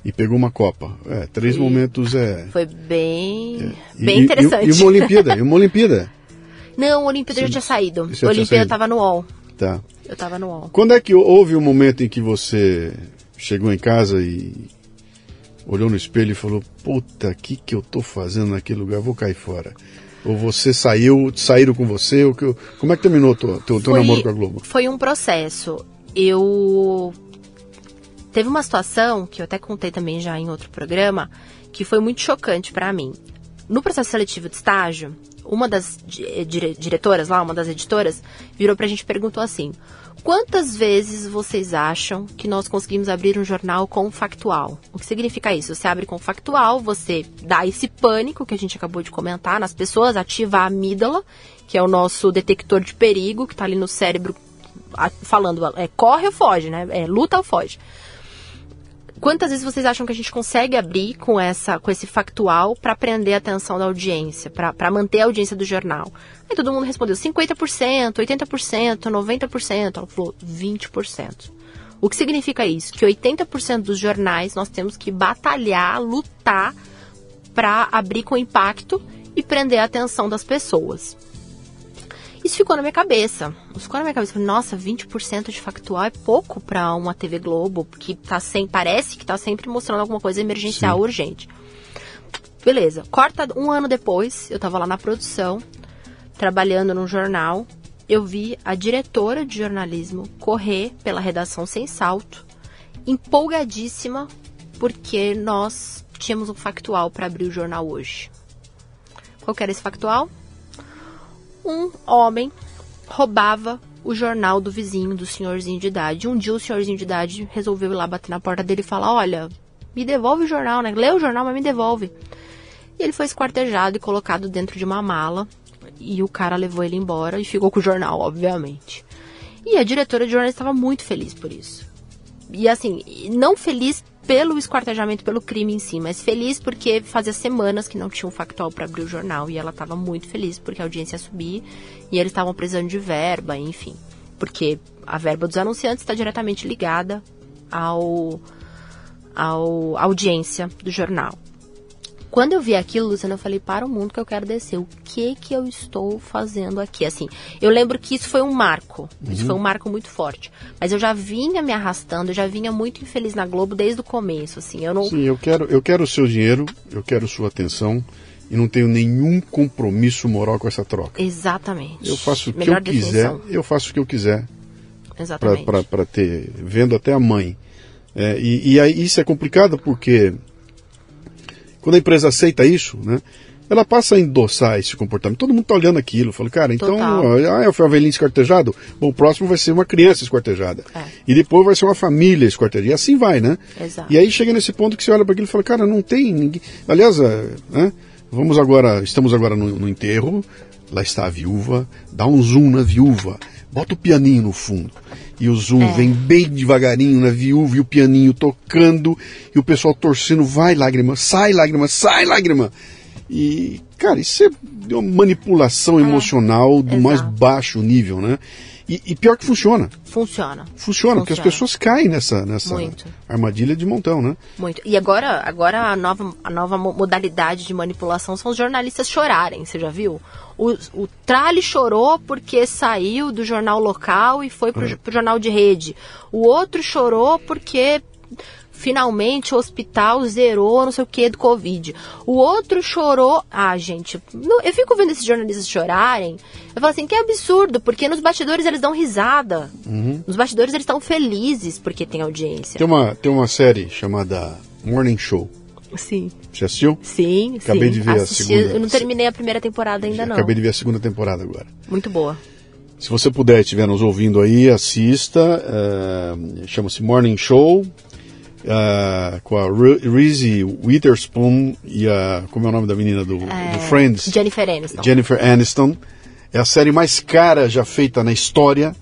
e pegou uma Copa. É, três e momentos é. Foi bem, é. bem interessante. E, e, uma Olimpíada, e uma Olimpíada. Não, a Olimpíada Sim. já tinha saído. A Olimpíada estava no UOL. Tá. Eu estava no UOL. Quando é que houve um momento em que você chegou em casa e olhou no espelho e falou: Puta, o que, que eu tô fazendo naquele lugar? Vou cair fora. Ou você saiu, saíram com você? Ou que, como é que terminou o teu, teu, teu namoro com a Globo? Foi um processo. Eu Teve uma situação, que eu até contei também já em outro programa, que foi muito chocante para mim. No processo seletivo de estágio, uma das dire diretoras lá, uma das editoras, virou pra gente e perguntou assim: Quantas vezes vocês acham que nós conseguimos abrir um jornal com factual? O que significa isso? Você abre com factual, você dá esse pânico que a gente acabou de comentar nas pessoas, ativa a amígdala, que é o nosso detector de perigo, que está ali no cérebro falando, é corre ou foge, né? É luta ou foge Quantas vezes vocês acham que a gente consegue abrir com essa, com esse factual para prender a atenção da audiência, para manter a audiência do jornal? Aí todo mundo respondeu 50%, 80%, 90%. Ela falou 20%. O que significa isso? Que 80% dos jornais nós temos que batalhar, lutar para abrir com impacto e prender a atenção das pessoas. Isso ficou na minha cabeça. Isso ficou na minha cabeça. Nossa, 20% de factual é pouco para uma TV Globo, que tá sem, parece que está sempre mostrando alguma coisa emergencial Sim. urgente. Beleza. Corta um ano depois, eu estava lá na produção, trabalhando num jornal. Eu vi a diretora de jornalismo correr pela redação sem salto, empolgadíssima, porque nós tínhamos um factual para abrir o jornal hoje. Qual que era esse factual? Um homem roubava o jornal do vizinho, do senhorzinho de idade. Um dia o senhorzinho de idade resolveu ir lá bater na porta dele e falar: Olha, me devolve o jornal, né? Lê o jornal, mas me devolve. E ele foi esquartejado e colocado dentro de uma mala. E o cara levou ele embora e ficou com o jornal, obviamente. E a diretora de jornal estava muito feliz por isso. E assim, não feliz pelo esquartejamento, pelo crime em si, mas feliz porque fazia semanas que não tinha um factual para abrir o jornal e ela estava muito feliz porque a audiência ia subir e eles estavam precisando de verba, enfim. Porque a verba dos anunciantes está diretamente ligada ao, ao audiência do jornal. Quando eu vi aquilo, Luciana, eu falei, para o mundo que eu quero descer. O que que eu estou fazendo aqui? Assim, eu lembro que isso foi um marco. Uhum. Isso foi um marco muito forte. Mas eu já vinha me arrastando, eu já vinha muito infeliz na Globo desde o começo, assim. Eu não... Sim, eu quero, eu quero o seu dinheiro, eu quero sua atenção e não tenho nenhum compromisso moral com essa troca. Exatamente. Eu faço o que Melhor eu definição. quiser, eu faço o que eu quiser. Exatamente. Para ter, vendo até a mãe. É, e, e aí isso é complicado porque quando a empresa aceita isso, né? Ela passa a endossar esse comportamento. Todo mundo está olhando aquilo. Fala, cara, então, ah, eu fui uma velhinha esquartejado. Bom, o próximo vai ser uma criança esquartejada. É. E depois vai ser uma família esquartejada. E assim vai, né? Exato. E aí chega nesse ponto que você olha para aquilo e fala, cara, não tem ninguém. Aliás, é, né? Vamos agora, estamos agora no, no enterro. Lá está a viúva. Dá um zoom na viúva. Bota o pianinho no fundo. E o zoom é. vem bem devagarinho na viúva e o pianinho tocando e o pessoal torcendo, vai lágrima, sai lágrima, sai lágrima. E, cara, isso é uma manipulação é. emocional do Exato. mais baixo nível, né? E, e, pior que funciona. Funciona. Funciona, porque as pessoas caem nessa, nessa armadilha de montão, né? Muito. E agora, agora a, nova, a nova modalidade de manipulação são os jornalistas chorarem, você já viu? O, o Trali chorou porque saiu do jornal local e foi pro, é. pro jornal de rede. O outro chorou porque finalmente o hospital zerou não sei o que do Covid. O outro chorou. Ah, gente, eu fico vendo esses jornalistas chorarem. Eu falo assim, que absurdo, porque nos bastidores eles dão risada. Uhum. Nos bastidores eles estão felizes porque tem audiência. Tem uma, tem uma série chamada Morning Show. Sim. Você assistiu? Sim, Acabei sim. de ver Assisti, a segunda. Eu não terminei a primeira temporada ainda não. Acabei de ver a segunda temporada agora. Muito boa. Se você puder estiver nos ouvindo aí, assista. Uh, Chama-se Morning Show uh, com a Reese Witherspoon e a. Como é o nome da menina do, é, do Friends? Jennifer Aniston. Jennifer Aniston. É a série mais cara já feita na história.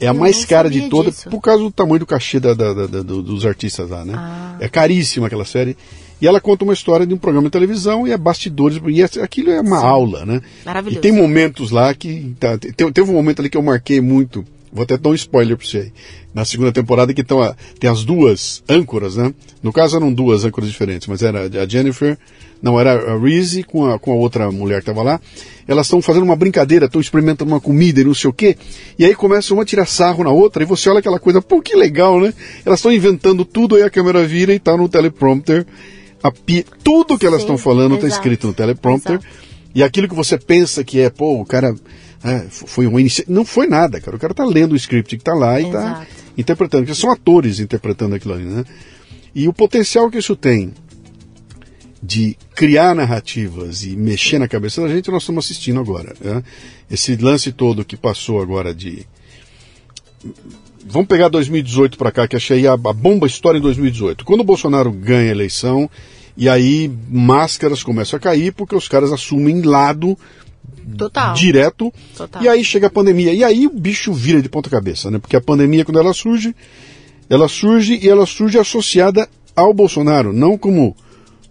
É a Eu mais cara de todas, por causa do tamanho do cachê da, da, da, dos artistas lá, né? Ah. É caríssima aquela série. E ela conta uma história de um programa de televisão e é bastidores. E é, aquilo é uma Sim. aula, né? Maravilhoso. E tem momentos lá que. Tá, teve um momento ali que eu marquei muito Vou até dar um spoiler para você aí. Na segunda temporada que a, tem as duas âncoras, né? No caso eram duas âncoras diferentes, mas era a Jennifer, não, era a Reese com a, com a outra mulher que estava lá. Elas estão fazendo uma brincadeira, estão experimentando uma comida e não sei o quê. E aí começa uma a tirar sarro na outra e você olha aquela coisa, pô, que legal, né? Elas estão inventando tudo, aí a câmera vira e está no teleprompter. Pi... Tudo que elas estão falando está escrito no teleprompter. Exato. E aquilo que você pensa que é, pô, o cara é, foi uma inicia... Não foi nada, cara. O cara tá lendo o script que tá lá e tá interpretando, porque são atores interpretando aquilo ali, né? E o potencial que isso tem de criar narrativas e mexer na cabeça da gente, nós estamos assistindo agora. Né? Esse lance todo que passou agora de. Vamos pegar 2018 para cá, que achei a, a bomba história em 2018. Quando o Bolsonaro ganha a eleição, e aí máscaras começam a cair porque os caras assumem lado Total. direto. Total. E aí chega a pandemia. E aí o bicho vira de ponta cabeça, né? Porque a pandemia, quando ela surge, ela surge e ela surge associada ao Bolsonaro, não como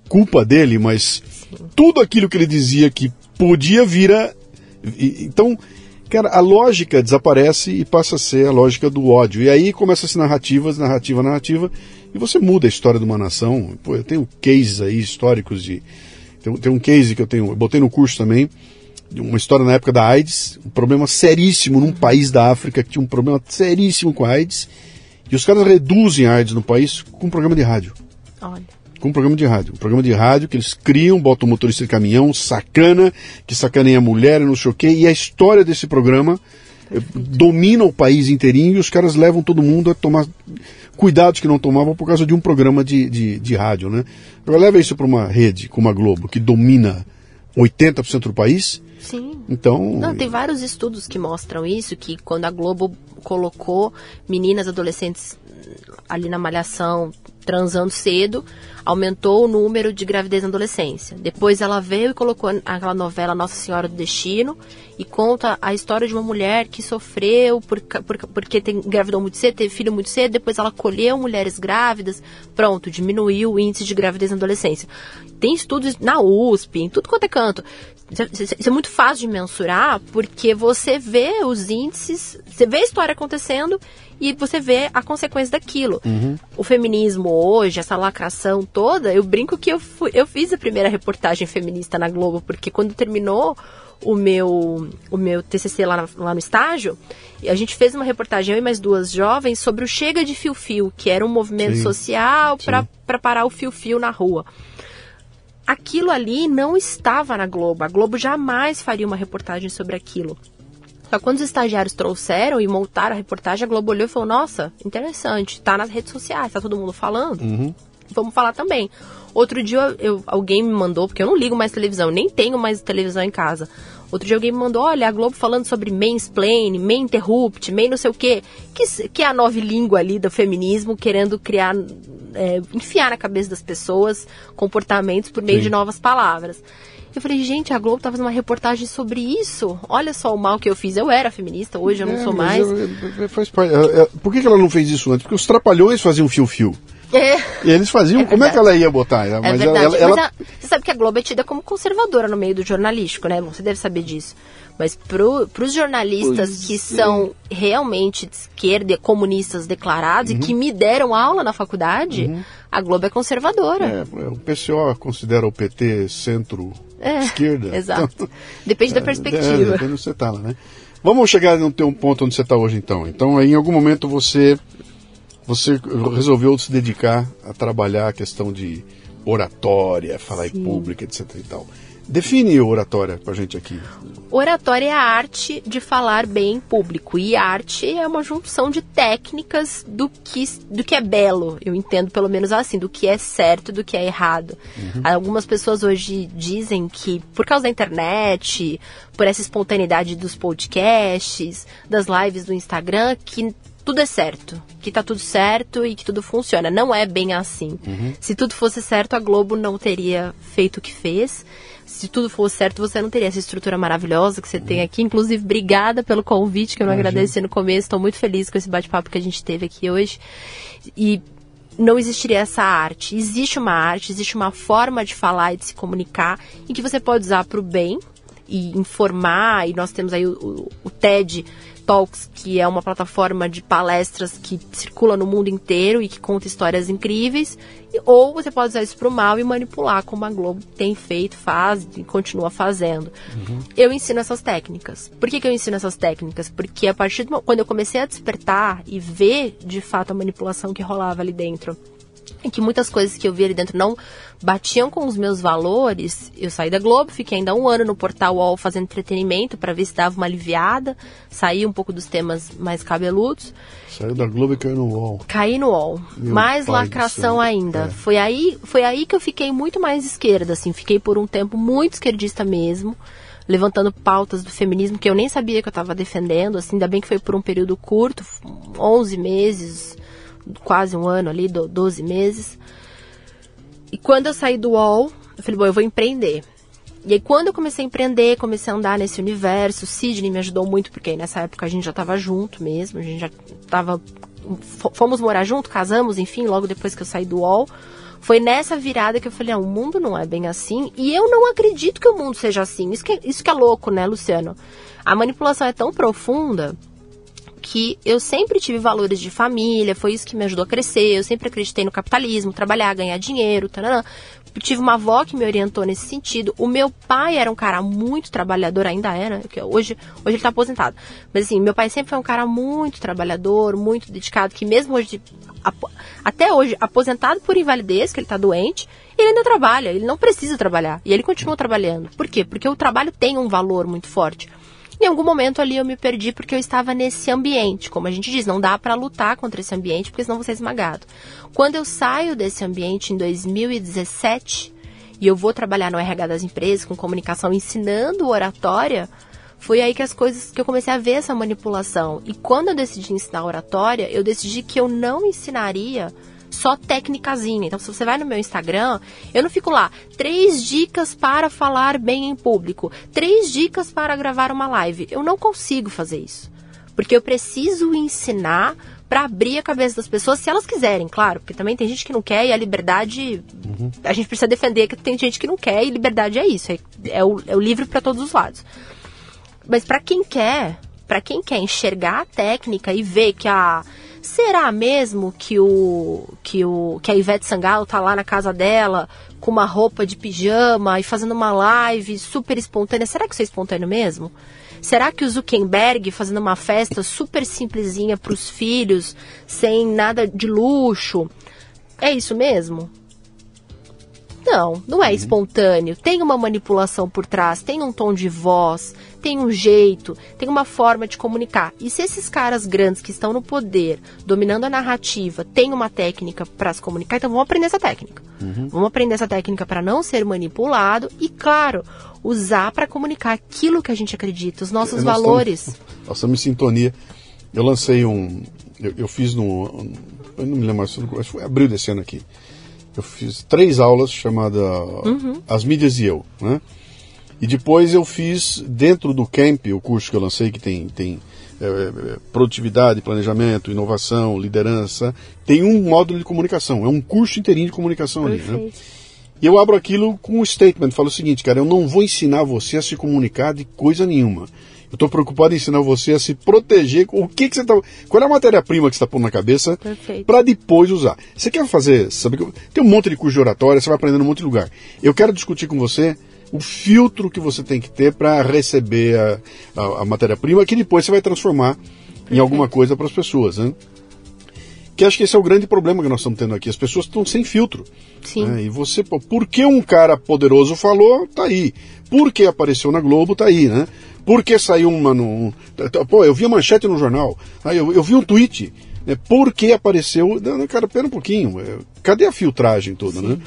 culpa dele, mas Sim. tudo aquilo que ele dizia que podia vir a. Então, cara, a lógica desaparece e passa a ser a lógica do ódio. E aí começa-se narrativas, narrativa, narrativa, e você muda a história de uma nação. Pô, eu tenho cases aí históricos de. Tem, tem um case que eu tenho, eu botei no curso também, uma história na época da AIDS, um problema seríssimo num país da África que tinha um problema seríssimo com a AIDS, e os caras reduzem a AIDS no país com um programa de rádio. Olha. Com um programa de rádio. Um programa de rádio que eles criam, botam o motorista de caminhão, sacana, que sacaneia a mulher e não sei o quê, e a história desse programa eh, domina o país inteirinho e os caras levam todo mundo a tomar cuidados que não tomavam por causa de um programa de, de, de rádio, né? Agora leva isso para uma rede como a Globo, que domina 80% do país, Sim. Então. Não, tem vários estudos que mostram isso, que quando a Globo colocou meninas adolescentes ali na malhação transando cedo, aumentou o número de gravidez na adolescência. Depois ela veio e colocou aquela novela Nossa Senhora do Destino e conta a história de uma mulher que sofreu por, por, porque tem, engravidou muito cedo, teve filho muito cedo, depois ela colheu mulheres grávidas, pronto, diminuiu o índice de gravidez na adolescência. Tem estudos na USP, em tudo quanto é canto. Isso é muito fácil de mensurar porque você vê os índices, você vê a história acontecendo e você vê a consequência daquilo. Uhum. O feminismo hoje, essa lacração toda, eu brinco que eu, fui, eu fiz a primeira reportagem feminista na Globo, porque quando terminou o meu, o meu TCC lá, na, lá no estágio, a gente fez uma reportagem, eu e mais duas jovens, sobre o Chega de Fio Fio, que era um movimento Sim. social para parar o fio-fio na rua aquilo ali não estava na Globo. A Globo jamais faria uma reportagem sobre aquilo. Só quando os estagiários trouxeram e montaram a reportagem, a Globo olhou e falou: Nossa, interessante, tá nas redes sociais, tá todo mundo falando. Uhum. Vamos falar também. Outro dia eu, alguém me mandou, porque eu não ligo mais televisão, nem tenho mais televisão em casa. Outro dia alguém me mandou, olha, a Globo falando sobre mansplain, main interrupt, main não sei o quê, que, que é a nova língua ali do feminismo, querendo criar, é, enfiar na cabeça das pessoas comportamentos por meio Sim. de novas palavras. Eu falei, gente, a Globo tá fazendo uma reportagem sobre isso. Olha só o mal que eu fiz. Eu era feminista, hoje eu não é, sou mais. Eu, eu, faz parte. Por que ela não fez isso antes? Porque os trapalhões faziam fio-fio. É. E eles faziam. É como é que ela ia botar? É mas verdade. Ela, ela, Mas a, você sabe que a Globo é tida como conservadora no meio do jornalístico, né? Você deve saber disso. Mas para os jornalistas pois que é. são realmente de esquerda, comunistas declarados uhum. e que me deram aula na faculdade, uhum. a Globo é conservadora. É, é o PCO considera o PT centro-esquerda. É, exato. Então, depende da é, perspectiva. depende de onde você está lá, né? Vamos chegar no teu ponto onde você está hoje, então. Então, aí, em algum momento você você resolveu se dedicar a trabalhar a questão de oratória, falar Sim. em público, etc e tal. Define oratória pra gente aqui. Oratória é a arte de falar bem em público. E arte é uma junção de técnicas do que, do que é belo. Eu entendo pelo menos assim, do que é certo do que é errado. Uhum. Algumas pessoas hoje dizem que, por causa da internet, por essa espontaneidade dos podcasts, das lives do Instagram, que tudo é certo, que tá tudo certo e que tudo funciona. Não é bem assim. Uhum. Se tudo fosse certo, a Globo não teria feito o que fez. Se tudo fosse certo, você não teria essa estrutura maravilhosa que você uhum. tem aqui. Inclusive, obrigada pelo convite, que eu não Imagina. agradeci no começo. Estou muito feliz com esse bate-papo que a gente teve aqui hoje. E não existiria essa arte. Existe uma arte, existe uma forma de falar e de se comunicar em que você pode usar para o bem e informar. E nós temos aí o, o, o TED Talks, que é uma plataforma de palestras que circula no mundo inteiro e que conta histórias incríveis, ou você pode usar isso para o mal e manipular, como a Globo tem feito, faz e continua fazendo. Uhum. Eu ensino essas técnicas. Por que, que eu ensino essas técnicas? Porque a partir do quando eu comecei a despertar e ver de fato a manipulação que rolava ali dentro, e que muitas coisas que eu vi ali dentro não batiam com os meus valores, eu saí da Globo, fiquei ainda um ano no portal UOL fazendo entretenimento para ver se dava uma aliviada, saí um pouco dos temas mais cabeludos. Saiu da Globo e caiu no UOL. Caí no UOL. Meu mais lacração ainda. É. Foi aí, foi aí que eu fiquei muito mais esquerda, assim, fiquei por um tempo muito esquerdista mesmo levantando pautas do feminismo que eu nem sabia que eu estava defendendo, assim, ainda bem que foi por um período curto, 11 meses, quase um ano ali, 12 meses. E quando eu saí do UOL, eu falei, bom, eu vou empreender. E aí quando eu comecei a empreender, comecei a andar nesse universo, Sidney me ajudou muito, porque nessa época a gente já estava junto mesmo, a gente já estava fomos morar junto, casamos, enfim, logo depois que eu saí do UOL. Foi nessa virada que eu falei, ah, o mundo não é bem assim. E eu não acredito que o mundo seja assim. Isso que, é, isso que é louco, né, Luciano? A manipulação é tão profunda que eu sempre tive valores de família, foi isso que me ajudou a crescer. Eu sempre acreditei no capitalismo, trabalhar, ganhar dinheiro, taranã. Tive uma avó que me orientou nesse sentido. O meu pai era um cara muito trabalhador, ainda era, que hoje, hoje ele está aposentado. Mas assim, meu pai sempre foi um cara muito trabalhador, muito dedicado, que mesmo hoje, até hoje, aposentado por invalidez, que ele está doente, ele ainda trabalha, ele não precisa trabalhar. E ele continua trabalhando. Por quê? Porque o trabalho tem um valor muito forte. Em algum momento ali eu me perdi porque eu estava nesse ambiente. Como a gente diz, não dá para lutar contra esse ambiente porque senão você é esmagado. Quando eu saio desse ambiente em 2017 e eu vou trabalhar no RH das empresas com comunicação ensinando oratória, foi aí que as coisas que eu comecei a ver essa manipulação. E quando eu decidi ensinar oratória, eu decidi que eu não ensinaria só técnicazinha. Então, se você vai no meu Instagram, eu não fico lá, três dicas para falar bem em público, três dicas para gravar uma live. Eu não consigo fazer isso. Porque eu preciso ensinar para abrir a cabeça das pessoas, se elas quiserem, claro, porque também tem gente que não quer e a liberdade. Uhum. A gente precisa defender que tem gente que não quer e liberdade é isso, é, é o, é o livre para todos os lados. Mas para quem quer, para quem quer enxergar a técnica e ver que a Será mesmo que o que o que a Ivete Sangalo tá lá na casa dela com uma roupa de pijama e fazendo uma live super espontânea? Será que isso é espontâneo mesmo? Será que o Zuckerberg fazendo uma festa super simplesinha para os filhos, sem nada de luxo? É isso mesmo? Não, não é uhum. espontâneo. Tem uma manipulação por trás, tem um tom de voz, tem um jeito, tem uma forma de comunicar. E se esses caras grandes que estão no poder, dominando a narrativa, têm uma técnica para se comunicar, então vamos aprender essa técnica. Uhum. Vamos aprender essa técnica para não ser manipulado e, claro, usar para comunicar aquilo que a gente acredita, os nossos nós valores. Estamos, nós estamos em sintonia. Eu lancei um. Eu, eu fiz no. Eu não me lembro, acho que foi abril desse ano aqui eu fiz três aulas chamada uhum. As Mídias e Eu, né? E depois eu fiz dentro do Camp, o curso que eu lancei que tem, tem é, é, produtividade, planejamento, inovação, liderança, tem um módulo de comunicação, é um curso inteirinho de comunicação Perfeito. ali, né? E eu abro aquilo com um statement, falo o seguinte, cara, eu não vou ensinar você a se comunicar de coisa nenhuma. Eu estou preocupado em ensinar você a se proteger. O que, que você está. Qual é a matéria-prima que você está pondo na cabeça para depois usar? Você quer fazer. Sabe, tem um monte de curso de oratória, você vai aprendendo um monte de lugar. Eu quero discutir com você o filtro que você tem que ter para receber a, a, a matéria-prima, que depois você vai transformar Perfeito. em alguma coisa para as pessoas. Né? Que acho que esse é o grande problema que nós estamos tendo aqui. As pessoas estão sem filtro. Sim. Né? E você, pô, porque um cara poderoso falou, tá aí. Porque apareceu na Globo, tá aí, né? Porque saiu uma. Pô, eu vi a manchete no jornal. Aí eu, eu vi um tweet. Né? Porque apareceu. Cara, pera um pouquinho. É, cadê a filtragem toda, né? Sim. né?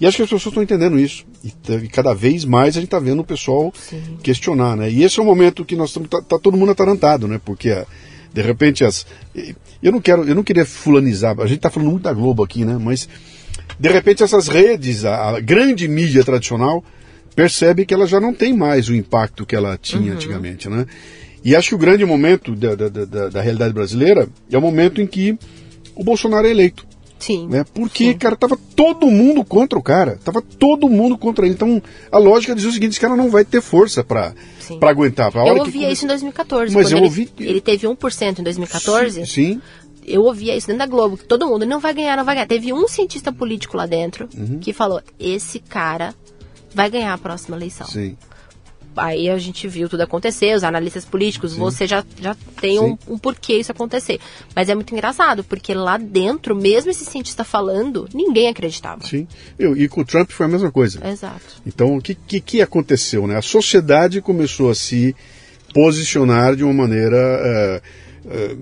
E acho que as pessoas estão entendendo isso. E, cada vez mais a gente está vendo o pessoal Sim. questionar, né? E esse é o momento que nós estamos. Tá, tá todo mundo atarantado, né? Porque a, de repente as. Eu não quero, eu não queria fulanizar. A gente está falando muito da Globo aqui, né? Mas de repente essas redes, a, a grande mídia tradicional, percebe que ela já não tem mais o impacto que ela tinha uhum. antigamente, né? E acho que o grande momento da, da, da, da, realidade brasileira é o momento em que o Bolsonaro é eleito. Sim. Né? Porque, sim. cara, tava todo mundo contra o cara. Tava todo mundo contra ele. Então, a lógica dizia o seguinte: esse cara não vai ter força para aguentar. A eu ouvia isso em 2014. Mas eu ele, ouvi. Ele teve 1% em 2014. Sim. sim. Eu ouvia isso dentro da Globo, que todo mundo não vai ganhar, não vai ganhar. Teve um cientista político lá dentro uhum. que falou: esse cara vai ganhar a próxima eleição. Sim. Aí a gente viu tudo acontecer, os analistas políticos, Sim. você já, já tem um, um, porquê isso acontecer. Mas é muito engraçado, porque lá dentro, mesmo esse cientista falando, ninguém acreditava. Sim, e, e com o Trump foi a mesma coisa. Exato. Então, o que, que, que aconteceu? Né? A sociedade começou a se posicionar de uma maneira que é,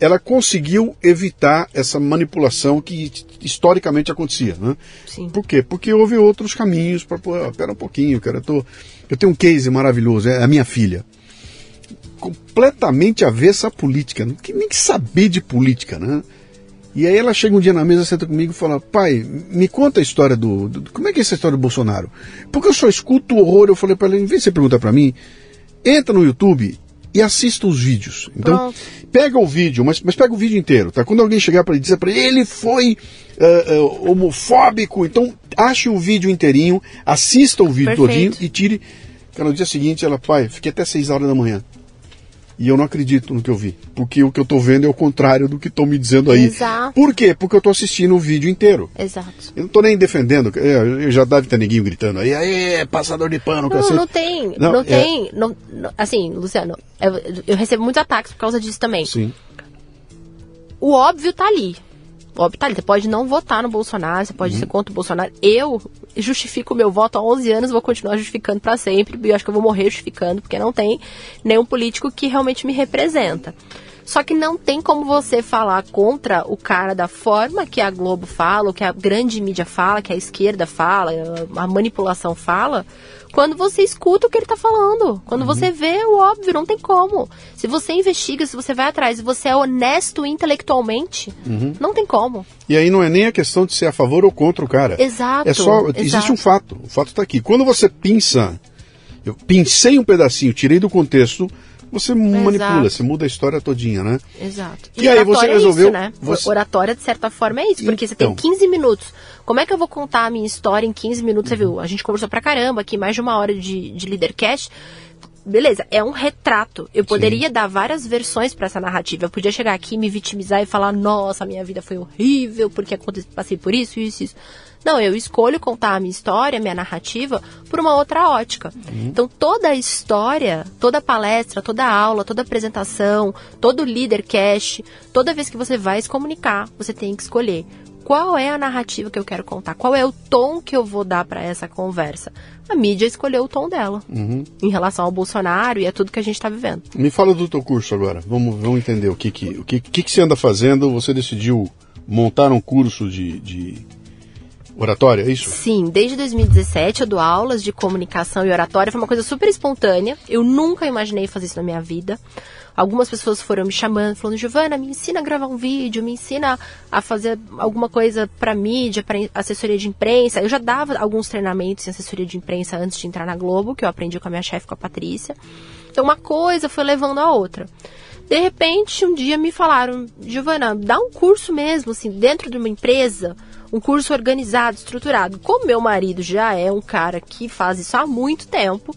ela conseguiu evitar essa manipulação que historicamente acontecia, né? Sim. Por quê? Porque houve outros caminhos para, espera um pouquinho, cara, eu, tô, eu tenho um case maravilhoso, é a minha filha. Completamente avessa à política, não quer nem saber de política, né? E aí ela chega um dia na mesa, senta comigo e fala: Pai, me conta a história do, do. Como é que é essa história do Bolsonaro? Porque eu só escuto o horror. Eu falei para ela: em vez de você perguntar para mim, entra no YouTube e assista os vídeos. Então, Pronto. pega o vídeo, mas, mas pega o vídeo inteiro, tá? Quando alguém chegar para ele dizer para ele, ele foi uh, uh, homofóbico, então ache o vídeo inteirinho, assista o vídeo Perfeito. todinho e tire. Cara, no dia seguinte ela, pai, fiquei até 6 horas da manhã. E eu não acredito no que eu vi. Porque o que eu tô vendo é o contrário do que estão me dizendo aí. Exato. Por quê? Porque eu tô assistindo o vídeo inteiro. Exato. Eu não tô nem defendendo. é, Eu já deve ter neguinho gritando aí, aí, passador de pano, Não, cacete. não tem, Não, não, é- tem, não, não- assim, Luciano, eu, eu recebo muitos ataques por causa disso também. Sim. O óbvio tá ali. O óbvio tá. Você pode não votar no Bolsonaro, você Uhum. pode ser contra o Bolsonaro. Eu justifico o meu voto há 11 anos, vou continuar justificando pra sempre. E eu acho que eu vou morrer justificando, porque não tem nenhum político que realmente me representa. Só que não tem como você falar contra o cara da forma que a Globo fala, ou que a grande mídia fala, que a esquerda fala, a manipulação fala, quando você escuta o que ele tá falando. Quando você vê o óbvio, não tem como. Se você investiga, se você vai atrás, se você é honesto intelectualmente, não tem como. E aí não é nem a questão de ser a favor ou contra o cara. Exato, É só. Existe exato. um fato. O fato está aqui. Quando você pinça. Eu pincei um pedacinho, tirei do contexto, você manipula, você muda a história todinha, né? Exato. E aí você oratória resolveu- É isso, né? você- Oratória, de certa forma, é isso. Porque você Então. tem 15 minutos. Como é que eu vou contar a minha história em 15 minutos? Você Uhum. viu? A gente conversou pra caramba aqui, mais de uma hora de, de Leadercast. Beleza, é um retrato. Eu poderia dar várias versões pra essa narrativa. Eu podia chegar aqui, me vitimizar e falar: nossa, minha vida foi horrível porque passei por isso, isso, isso. Não, eu escolho contar a minha história, a minha narrativa, por uma outra ótica. Então, toda a história, toda palestra, toda aula, toda apresentação, todo leadercast, toda vez que você vai se comunicar, você tem que escolher qual é a narrativa que eu quero contar, qual é o tom que eu vou dar para essa conversa. A mídia escolheu o tom dela em relação ao Bolsonaro e a tudo que a gente está vivendo. Me fala do teu curso agora. Vamos, vamos entender o que que, o que, que, que você anda fazendo. Você decidiu montar um curso de, de oratória, é isso? Sim, desde 2017 eu dou aulas de comunicação e oratória. Foi uma coisa super espontânea. Eu nunca imaginei fazer isso na minha vida. Algumas pessoas foram me chamando, falando: Giovana, me ensina a gravar um vídeo, me ensina a fazer alguma coisa para mídia, para assessoria de imprensa. Eu já dava alguns treinamentos em assessoria de imprensa antes de entrar na Globo, que eu aprendi com a minha chefe, com a Patrícia. Então uma coisa foi levando a outra. De repente, um dia me falaram, Giovana, dá um curso mesmo, assim, dentro de uma empresa, um curso organizado, estruturado. Como meu marido já é um cara que faz isso há muito tempo,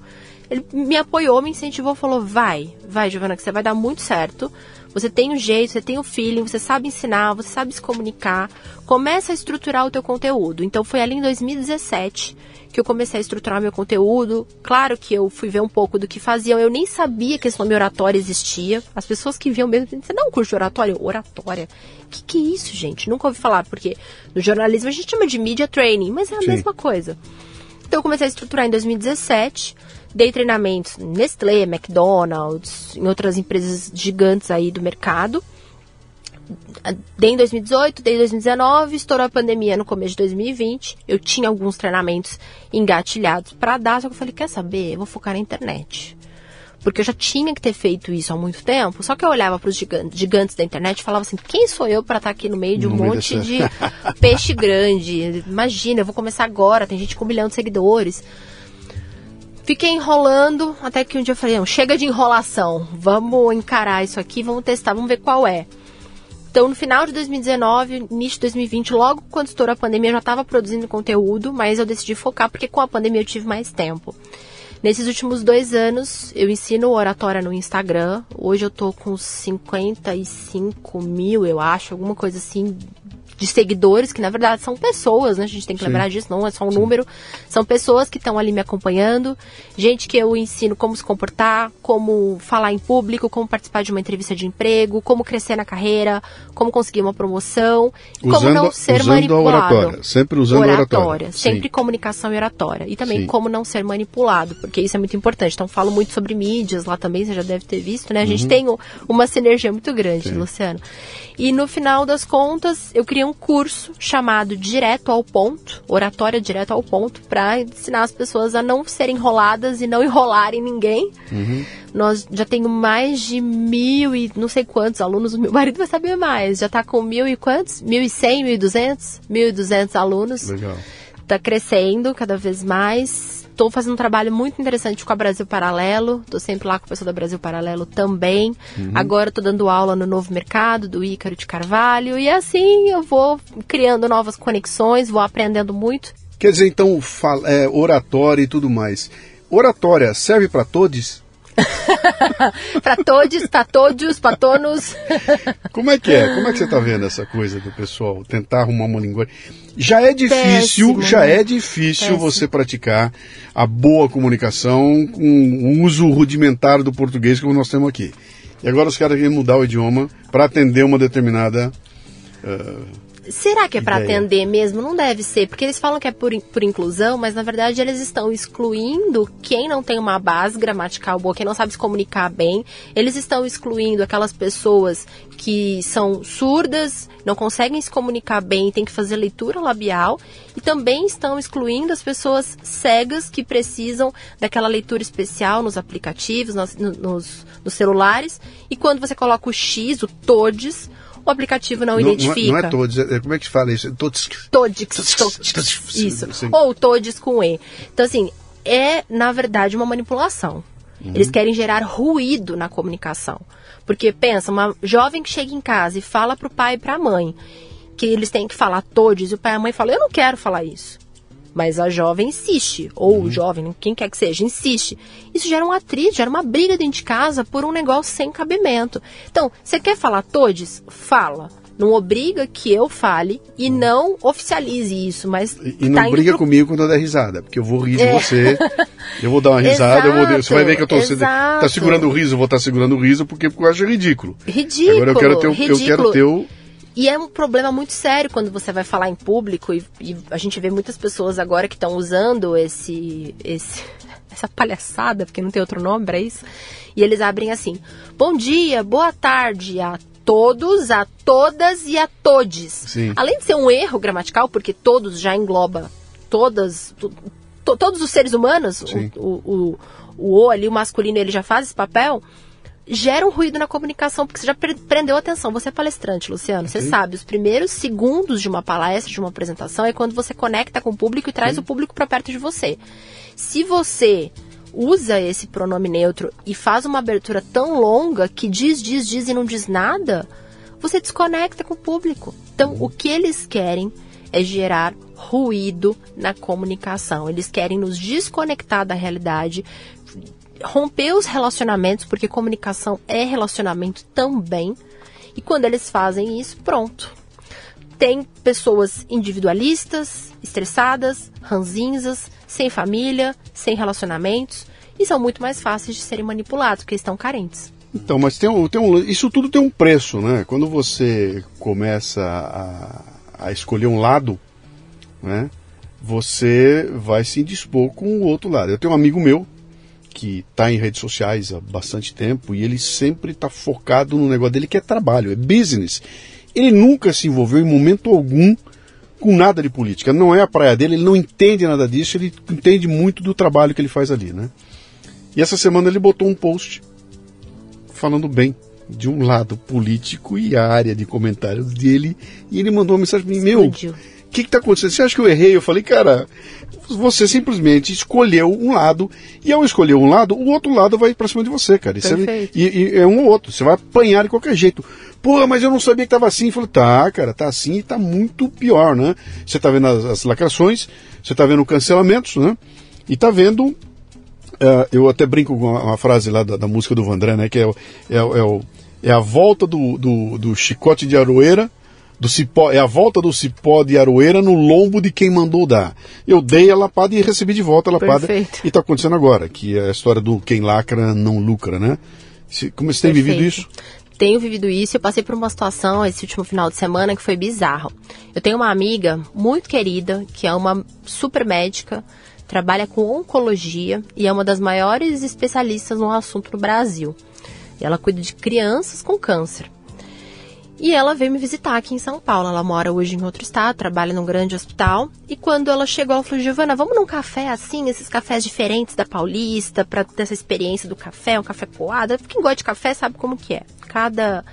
ele me apoiou, me incentivou, falou, vai, vai, Giovana, que você vai dar muito certo. Você tem o jeito, você tem o feeling, você sabe ensinar, você sabe se comunicar. Começa a estruturar o teu conteúdo. Então foi ali em 2017 que eu comecei a estruturar meu conteúdo. Claro que eu fui ver um pouco do que faziam. Eu nem sabia que esse nome oratória existia. As pessoas que viam mesmo, você não curte oratória? Oratória. O que, que é isso, gente? Nunca ouvi falar, porque no jornalismo a gente chama de media training, mas é a Sim. mesma coisa. Então eu comecei a estruturar em 2017, dei treinamentos Nestlé, McDonald's, em outras empresas gigantes aí do mercado. Dei em 2018, dei em 2019, estourou a pandemia no começo de 2020. Eu tinha alguns treinamentos engatilhados para dar, só que eu falei, quer saber? Eu vou focar na internet. Porque eu já tinha que ter feito isso há muito tempo. Só que eu olhava para os gigantes, gigantes da internet e falava assim: quem sou eu para estar aqui no meio de um No monte de peixe grande? Imagina, eu vou começar agora, tem gente com um milhão de seguidores. Fiquei enrolando até que um dia eu falei: não, chega de enrolação, vamos encarar isso aqui, vamos testar, vamos ver qual é. Então, no final de 2019, início de 2020, logo quando estourou a pandemia, eu já estava produzindo conteúdo, mas eu decidi focar porque com a pandemia eu tive mais tempo. Nesses últimos dois anos, eu ensino oratória no Instagram. Hoje eu tô com 55 mil, eu acho, alguma coisa assim, de seguidores, que na verdade são pessoas, né? A gente tem que Sim. lembrar disso, não é só um número. São pessoas que estão ali me acompanhando, gente que eu ensino como se comportar, como falar em público, como participar de uma entrevista de emprego, como crescer na carreira, como conseguir uma promoção, como Usando- não ser manipulado. oratória, sempre usando a oratória. sempre Sim. comunicação e oratória. E também Sim. como não ser manipulado, porque isso é muito importante. Então, falo muito sobre mídias lá também, você já deve ter visto, né? A Uhum. gente tem o- uma sinergia muito grande, Luciano. E no final das contas, eu criei um curso chamado Direto ao Ponto, Oratória Direto ao Ponto, para ensinar as pessoas a não serem enroladas e não enrolarem ninguém. nós já tenho mais de mil e não sei quantos alunos, o meu marido vai saber mais, já está com mil e quantos? Mil e cem, mil e duzentos? Mil e duzentos alunos. Legal. Está crescendo cada vez mais. Estou fazendo um trabalho muito interessante com a Brasil Paralelo. Estou sempre lá com o pessoal da Brasil Paralelo também. Uhum. Agora estou dando aula no Novo Mercado, do Ícaro de Carvalho. E assim eu vou criando novas conexões, vou aprendendo muito. Quer dizer, então, é, oratória e tudo mais. Oratória serve para todos? para todos, para todos, para todos. Como é que é? Como é que você está vendo essa coisa do pessoal tentar arrumar uma linguagem? Já é difícil, Péssimo, já né? é difícil Péssimo. você praticar a boa comunicação com o uso rudimentar do português como nós temos aqui. E agora os caras querem mudar o idioma para atender uma determinada uh, Será que é para atender mesmo? Não deve ser, porque eles falam que é por, por inclusão, mas na verdade eles estão excluindo quem não tem uma base gramatical boa, quem não sabe se comunicar bem. Eles estão excluindo aquelas pessoas que são surdas, não conseguem se comunicar bem, tem que fazer leitura labial. E também estão excluindo as pessoas cegas que precisam daquela leitura especial nos aplicativos, nos, nos, nos celulares. E quando você coloca o X, o TODES, o aplicativo não, não identifica. Não é, não é todos, é, como é que se fala isso? Todos. Todos. Isso. Ou todos com E. Então, assim, é, na verdade, uma manipulação. Uhum. Eles querem gerar ruído na comunicação. Porque, pensa, uma jovem que chega em casa e fala para o pai e para a mãe que eles têm que falar todos, e o pai e a mãe falam, eu não quero falar isso. Mas a jovem insiste, ou uhum. o jovem, quem quer que seja, insiste. Isso gera um atrito, gera uma briga dentro de casa por um negócio sem cabimento. Então, você quer falar todes? Fala. Não obriga que eu fale e uhum. não oficialize isso, mas. E, e não tá briga pro... comigo quando eu der risada, porque eu vou rir de é. você, eu vou dar uma risada, exato, eu vou, você vai ver que eu tô tá segurando o riso, eu vou estar tá segurando o riso porque, porque eu acho ridículo. Ridículo. Agora eu quero ter, eu quero ter o e é um problema muito sério quando você vai falar em público e, e a gente vê muitas pessoas agora que estão usando esse, esse, essa palhaçada, porque não tem outro nome para isso. E eles abrem assim: Bom dia, boa tarde a todos, a todas e a todes. Sim. Além de ser um erro gramatical, porque todos já engloba todas, to, to, todos os seres humanos, o, o, o, o O ali, o masculino, ele já faz esse papel gera um ruído na comunicação, porque você já prendeu atenção. Você é palestrante, Luciano, você Sim. sabe, os primeiros segundos de uma palestra, de uma apresentação, é quando você conecta com o público e traz Sim. o público para perto de você. Se você usa esse pronome neutro e faz uma abertura tão longa que diz, diz, diz e não diz nada, você desconecta com o público. Então, o que eles querem é gerar ruído na comunicação. Eles querem nos desconectar da realidade, romper os relacionamentos, porque comunicação é relacionamento também. E quando eles fazem isso, pronto. Tem pessoas individualistas, estressadas, ranzinzas, sem família, sem relacionamentos, e são muito mais fáceis de serem manipulados, porque estão carentes. Então, mas tem um, tem um, isso tudo tem um preço, né? Quando você começa a, a escolher um lado, né? Você vai se indispor com o outro lado. Eu tenho um amigo meu que está em redes sociais há bastante tempo e ele sempre está focado no negócio dele que é trabalho, é business. Ele nunca se envolveu em momento algum com nada de política. Não é a praia dele, ele não entende nada disso, ele entende muito do trabalho que ele faz ali, né? E essa semana ele botou um post falando bem de um lado político e a área de comentários dele e ele mandou uma mensagem para mim, meu, o que está acontecendo? Você acha que eu errei? Eu falei, cara, você simplesmente escolheu um lado e ao escolher um lado, o outro lado vai para cima de você, cara. É, e, e, é um ou outro. Você vai apanhar de qualquer jeito. Pô, mas eu não sabia que estava assim. Eu falei, tá, cara, tá assim e tá muito pior, né? Você tá vendo as, as lacrações, você tá vendo cancelamentos, né? E tá vendo. Uh, eu até brinco com uma, uma frase lá da, da, música do Vandré, né? Que é, é, é, o, é a volta do, do, do chicote de aroeira do cipó, é a volta do cipó de aroeira no lombo de quem mandou dar. Eu dei a lapada e recebi de volta a lapada. Perfeito. E está acontecendo agora, que é a história do quem lacra não lucra, né? Como você tem Perfeito. vivido isso? Tenho vivido isso. Eu passei por uma situação esse último final de semana que foi bizarro. Eu tenho uma amiga muito querida, que é uma super médica, trabalha com oncologia e é uma das maiores especialistas no assunto no Brasil. E ela cuida de crianças com câncer. E ela veio me visitar aqui em São Paulo. Ela mora hoje em outro estado, trabalha num grande hospital. E quando ela chegou, ela falou: Giovana, vamos num café assim, esses cafés diferentes da Paulista, pra ter essa experiência do café, um café coado. Quem gosta de café sabe como que é. Cada,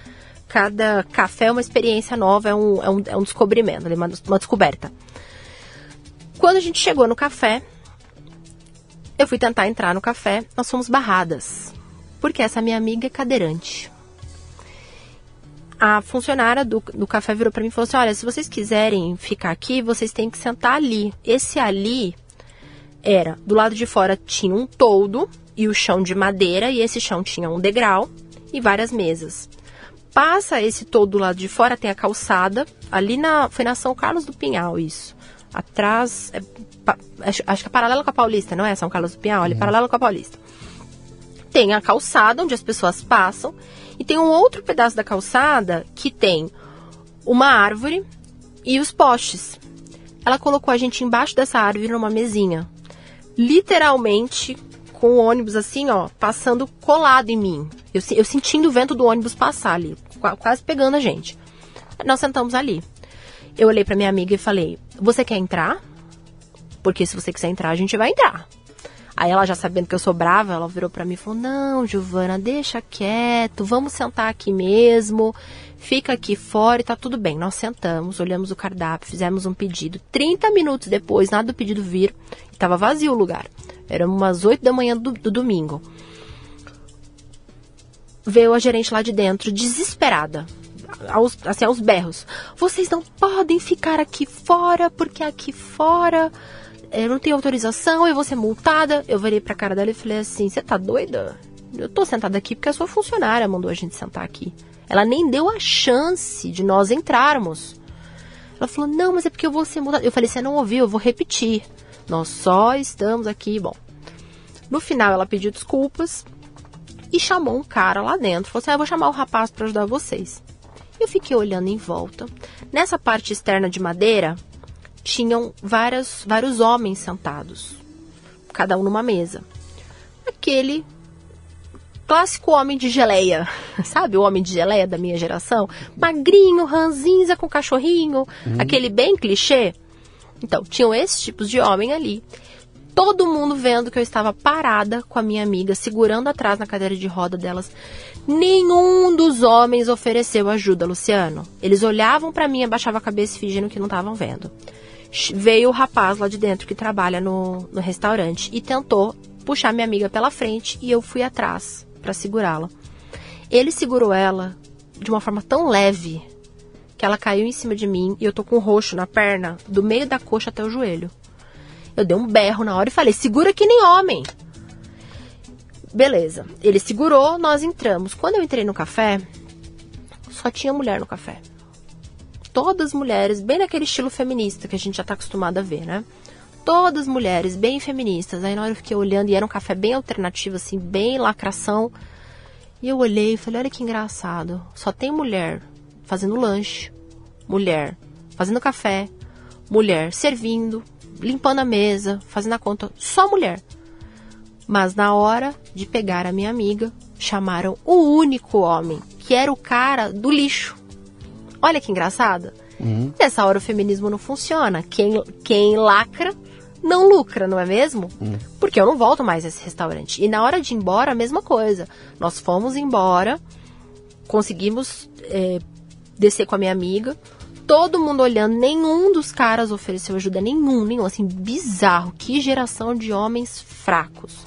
cada café é uma experiência nova, é um, é um, é um descobrimento, é uma, uma descoberta. Quando a gente chegou no café, eu fui tentar entrar no café, nós fomos barradas. Porque essa minha amiga é cadeirante a funcionária do, do café virou para mim e falou assim: Olha, se vocês quiserem ficar aqui, vocês têm que sentar ali. Esse ali era do lado de fora tinha um toldo e o chão de madeira, e esse chão tinha um degrau e várias mesas. Passa esse toldo do lado de fora, tem a calçada. Ali na. Foi na São Carlos do Pinhal, isso. Atrás. É, acho, acho, que é paralela com a Paulista, não é? São Carlos do Pinhal, ali, uhum. paralelo com a Paulista. Tem a calçada onde as pessoas passam e tem um outro pedaço da calçada que tem uma árvore e os postes. Ela colocou a gente embaixo dessa árvore numa mesinha. Literalmente com o ônibus assim, ó, passando colado em mim. Eu, eu sentindo o vento do ônibus passar ali, quase pegando a gente. Nós sentamos ali. Eu olhei para minha amiga e falei: Você quer entrar? Porque se você quiser entrar, a gente vai entrar. Aí ela já sabendo que eu sou brava, ela virou para mim e falou: "Não, Giovana, deixa quieto, vamos sentar aqui mesmo. Fica aqui fora e tá tudo bem". Nós sentamos, olhamos o cardápio, fizemos um pedido. 30 minutos depois, nada do pedido vir, estava vazio o lugar. Era umas 8 da manhã do, do domingo. Veio a gerente lá de dentro, desesperada, aos, assim, aos berros. Vocês não podem ficar aqui fora, porque aqui fora eu não tenho autorização, eu vou ser multada. Eu virei pra cara dela e falei assim: você tá doida? Eu tô sentada aqui porque a sua funcionária mandou a gente sentar aqui. Ela nem deu a chance de nós entrarmos. Ela falou: não, mas é porque eu vou ser multada. Eu falei: você não ouviu, eu vou repetir. Nós só estamos aqui. Bom, no final ela pediu desculpas e chamou um cara lá dentro. Falou assim: ah, eu vou chamar o rapaz para ajudar vocês. Eu fiquei olhando em volta. Nessa parte externa de madeira, tinham várias, vários homens sentados, cada um numa mesa. Aquele clássico homem de geleia, sabe o homem de geleia da minha geração? Magrinho, ranzinza com cachorrinho, uhum. aquele bem clichê. Então, tinham esses tipos de homem ali. Todo mundo vendo que eu estava parada com a minha amiga, segurando atrás na cadeira de roda delas. Nenhum dos homens ofereceu ajuda, Luciano. Eles olhavam para mim, abaixavam a cabeça fingindo que não estavam vendo veio o rapaz lá de dentro que trabalha no, no restaurante e tentou puxar minha amiga pela frente e eu fui atrás para segurá-la. Ele segurou ela de uma forma tão leve que ela caiu em cima de mim e eu tô com um roxo na perna, do meio da coxa até o joelho. Eu dei um berro na hora e falei: segura que nem homem. Beleza. Ele segurou, nós entramos. Quando eu entrei no café, só tinha mulher no café todas mulheres, bem naquele estilo feminista que a gente já está acostumado a ver, né? Todas mulheres bem feministas. Aí na hora eu fiquei olhando e era um café bem alternativo, assim, bem lacração. E eu olhei e falei, olha que engraçado. Só tem mulher fazendo lanche, mulher fazendo café, mulher servindo, limpando a mesa, fazendo a conta. Só mulher. Mas na hora de pegar a minha amiga, chamaram o único homem, que era o cara do lixo. Olha que engraçado. Uhum. Nessa hora o feminismo não funciona. Quem, quem lacra não lucra, não é mesmo? Uhum. Porque eu não volto mais a esse restaurante. E na hora de ir embora, a mesma coisa. Nós fomos embora, conseguimos é, descer com a minha amiga. Todo mundo olhando, nenhum dos caras ofereceu ajuda, nenhum, nenhum, assim, bizarro. Que geração de homens fracos.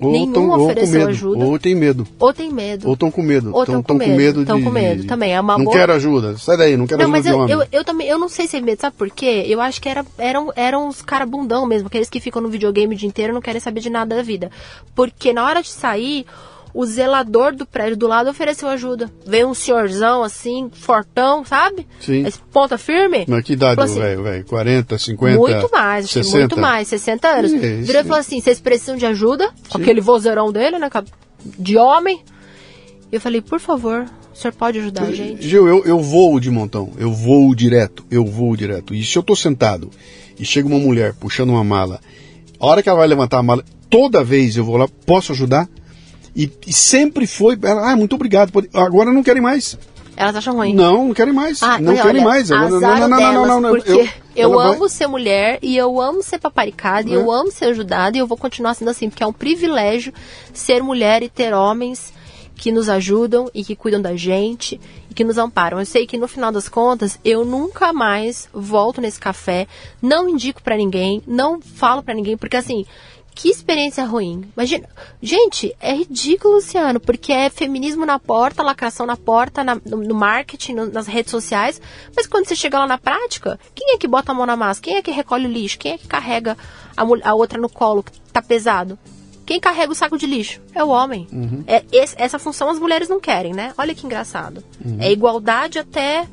Ou Nenhum tão, ofereceu ou ajuda. Ou tem medo. Ou tem medo. Ou estão com medo. Ou estão com, com, medo. Estão com medo também. É uma não boa... quero ajuda. Sai daí, não quero não, ajuda mas eu, eu, eu, também, eu não sei se é medo, sabe por quê? Eu acho que era, eram, eram os caras bundão mesmo, aqueles que ficam no videogame o dia inteiro e não querem saber de nada da vida. Porque na hora de sair, o zelador do prédio do lado ofereceu ajuda. Veio um senhorzão assim, fortão, sabe? Sim. Esse ponta firme. Mas que idade, assim, velho, velho? 40, 50? Muito mais, 60? muito mais, 60 anos. É, Virou e falou assim: vocês precisam de ajuda? Com aquele vozeirão dele, né? De homem. Eu falei, por favor, o senhor pode ajudar a gente? Gil, eu, eu vou de montão, eu vou direto, eu vou direto. E se eu tô sentado e chega uma mulher puxando uma mala, a hora que ela vai levantar a mala, toda vez eu vou lá, posso ajudar? E, e sempre foi, ah, muito obrigado, agora não querem mais. Elas acham ruim. Não, não querem mais. Ah, não olha, querem mais. Não, não, não, não, delas, não, não, porque eu, eu, ela amo vai- ser mulher e eu amo ser paparicada e eu amo ser ajudada e eu vou continuar sendo assim, porque é um privilégio ser mulher e ter homens que nos ajudam e que cuidam da gente e que nos amparam. Eu sei que no final das contas eu nunca mais volto nesse café, não indico pra ninguém, não falo pra ninguém, porque assim, que experiência ruim. Imagina, gente, é ridículo, Luciano, porque é feminismo na porta, lacração na porta, na- no, no marketing, no- nas redes sociais. Mas quando você chega lá na prática, quem é que bota a mão na massa? Quem é que recolhe o lixo? Quem é que carrega a, a outra no colo que tá pesado? Quem carrega o saco de lixo? É o homem. Uhum. É, esse- essa função as mulheres não querem, né? Olha que engraçado. Uhum. É igualdade até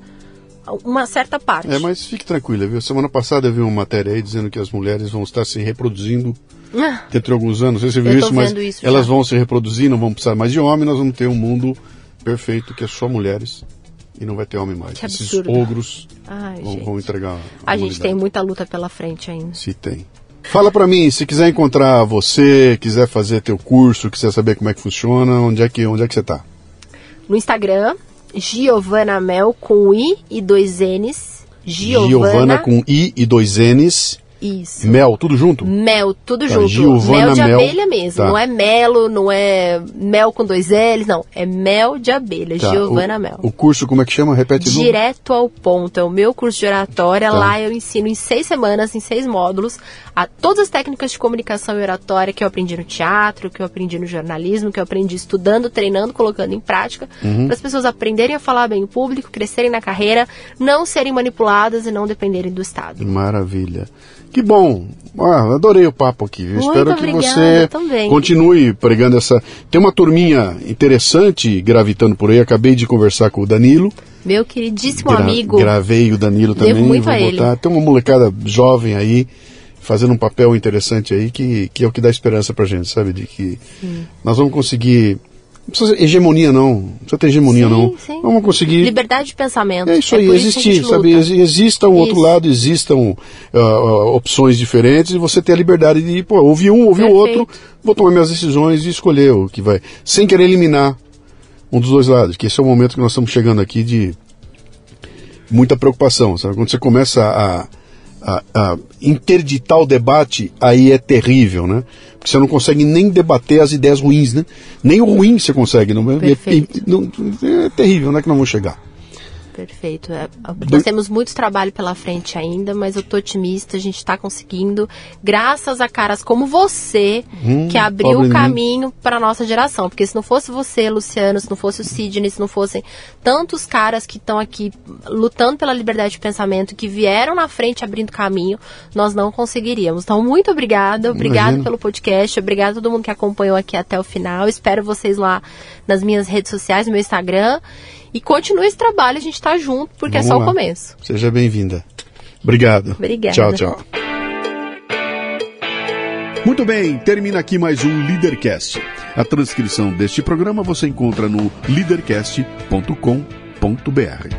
uma certa parte. É, mas fique tranquila, viu? Semana passada eu vi uma matéria aí dizendo que as mulheres vão estar se reproduzindo dentro de alguns anos. Não sei se você viu isso, mas isso elas já. vão se reproduzir, não vão precisar mais de homem, nós vamos ter um mundo perfeito que é só mulheres e não vai ter homem mais. Que Esses ogros Ai, vão, vão entregar. A gente tem muita luta pela frente ainda. Se tem. Fala pra mim, se quiser encontrar você, quiser fazer teu curso, quiser saber como é que funciona, onde é que, onde é que você tá? No Instagram, Giovana Mel com I e dois N's. Giovana, Giovana com I e dois N's. Isso. Mel, tudo junto? Mel, tudo Tá, junto. Giovana mel de Mel. abelha mesmo. Tá. Não é melo, não é mel com dois L's, não. É mel de abelha. Tá, Giovana o, Mel. O curso, como é que chama? Repete. Direto ao ponto. É o meu curso de oratória. Tá. Lá eu ensino em seis semanas, em seis módulos, a todas as técnicas de comunicação e oratória que eu aprendi no teatro, que eu aprendi no jornalismo, que eu aprendi estudando, treinando, colocando em prática, Uhum. para as pessoas aprenderem a falar bem em público, crescerem na carreira, não serem manipuladas e não dependerem do Estado. Maravilha. Que bom. Ah, adorei o papo aqui. Muito Espero que obrigada, você também. continue pregando essa. Tem uma turminha interessante gravitando por aí. Acabei de conversar com o Danilo. Meu queridíssimo Gra- amigo. Gravei o Danilo Devo também. muito vou a ele. botar. Tem uma molecada jovem aí fazendo um papel interessante aí que, que é o que dá esperança pra gente, sabe? De que nós vamos conseguir. Não precisa hegemonia, não. Não precisa ter hegemonia, Sim, não. sim. Vamos conseguir. Liberdade de pensamento. É isso aí, por que a gente existir, sabe? Exista um outro Isso. lado, existam ah, opções diferentes e você ter a liberdade de, pô, ouvir um, ouvir o Perfeito. outro, vou tomar minhas decisões e escolher o que vai. Sem querer eliminar um dos dois lados, que esse é o momento que nós estamos chegando aqui de muita preocupação, sabe? Quando você começa a, a, a interditar o debate, aí é terrível, né? Porque você não consegue nem debater as ideias ruins, né? Nem o ruim você consegue. Não, é, é- não- é terrível, onde é que nós vamos chegar? Perfeito. É, nós temos muito trabalho pela frente ainda, mas eu tô otimista, a gente está conseguindo, graças a caras como você, Hum, que abriu o caminho para nossa geração. Porque se não fosse você, Luciano, se não fosse o Sidney, se não fossem tantos caras que estão aqui lutando pela liberdade de pensamento, que vieram na frente abrindo caminho, nós não conseguiríamos. Então, muito obrigada, obrigada Imagina. pelo podcast, obrigada a todo mundo que acompanhou aqui até o final. Espero vocês lá nas minhas redes sociais, no meu Instagram. E continue esse trabalho, a gente tá junto, porque Vamos é só lá. o começo. Seja bem-vinda. Obrigado. Obrigada. Tchau, tchau. Muito bem, termina aqui mais um Leadercast. A transcrição deste programa você encontra no leadercast.com.br.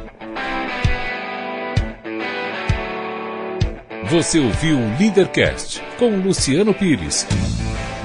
Você ouviu o Leadercast com Luciano Pires.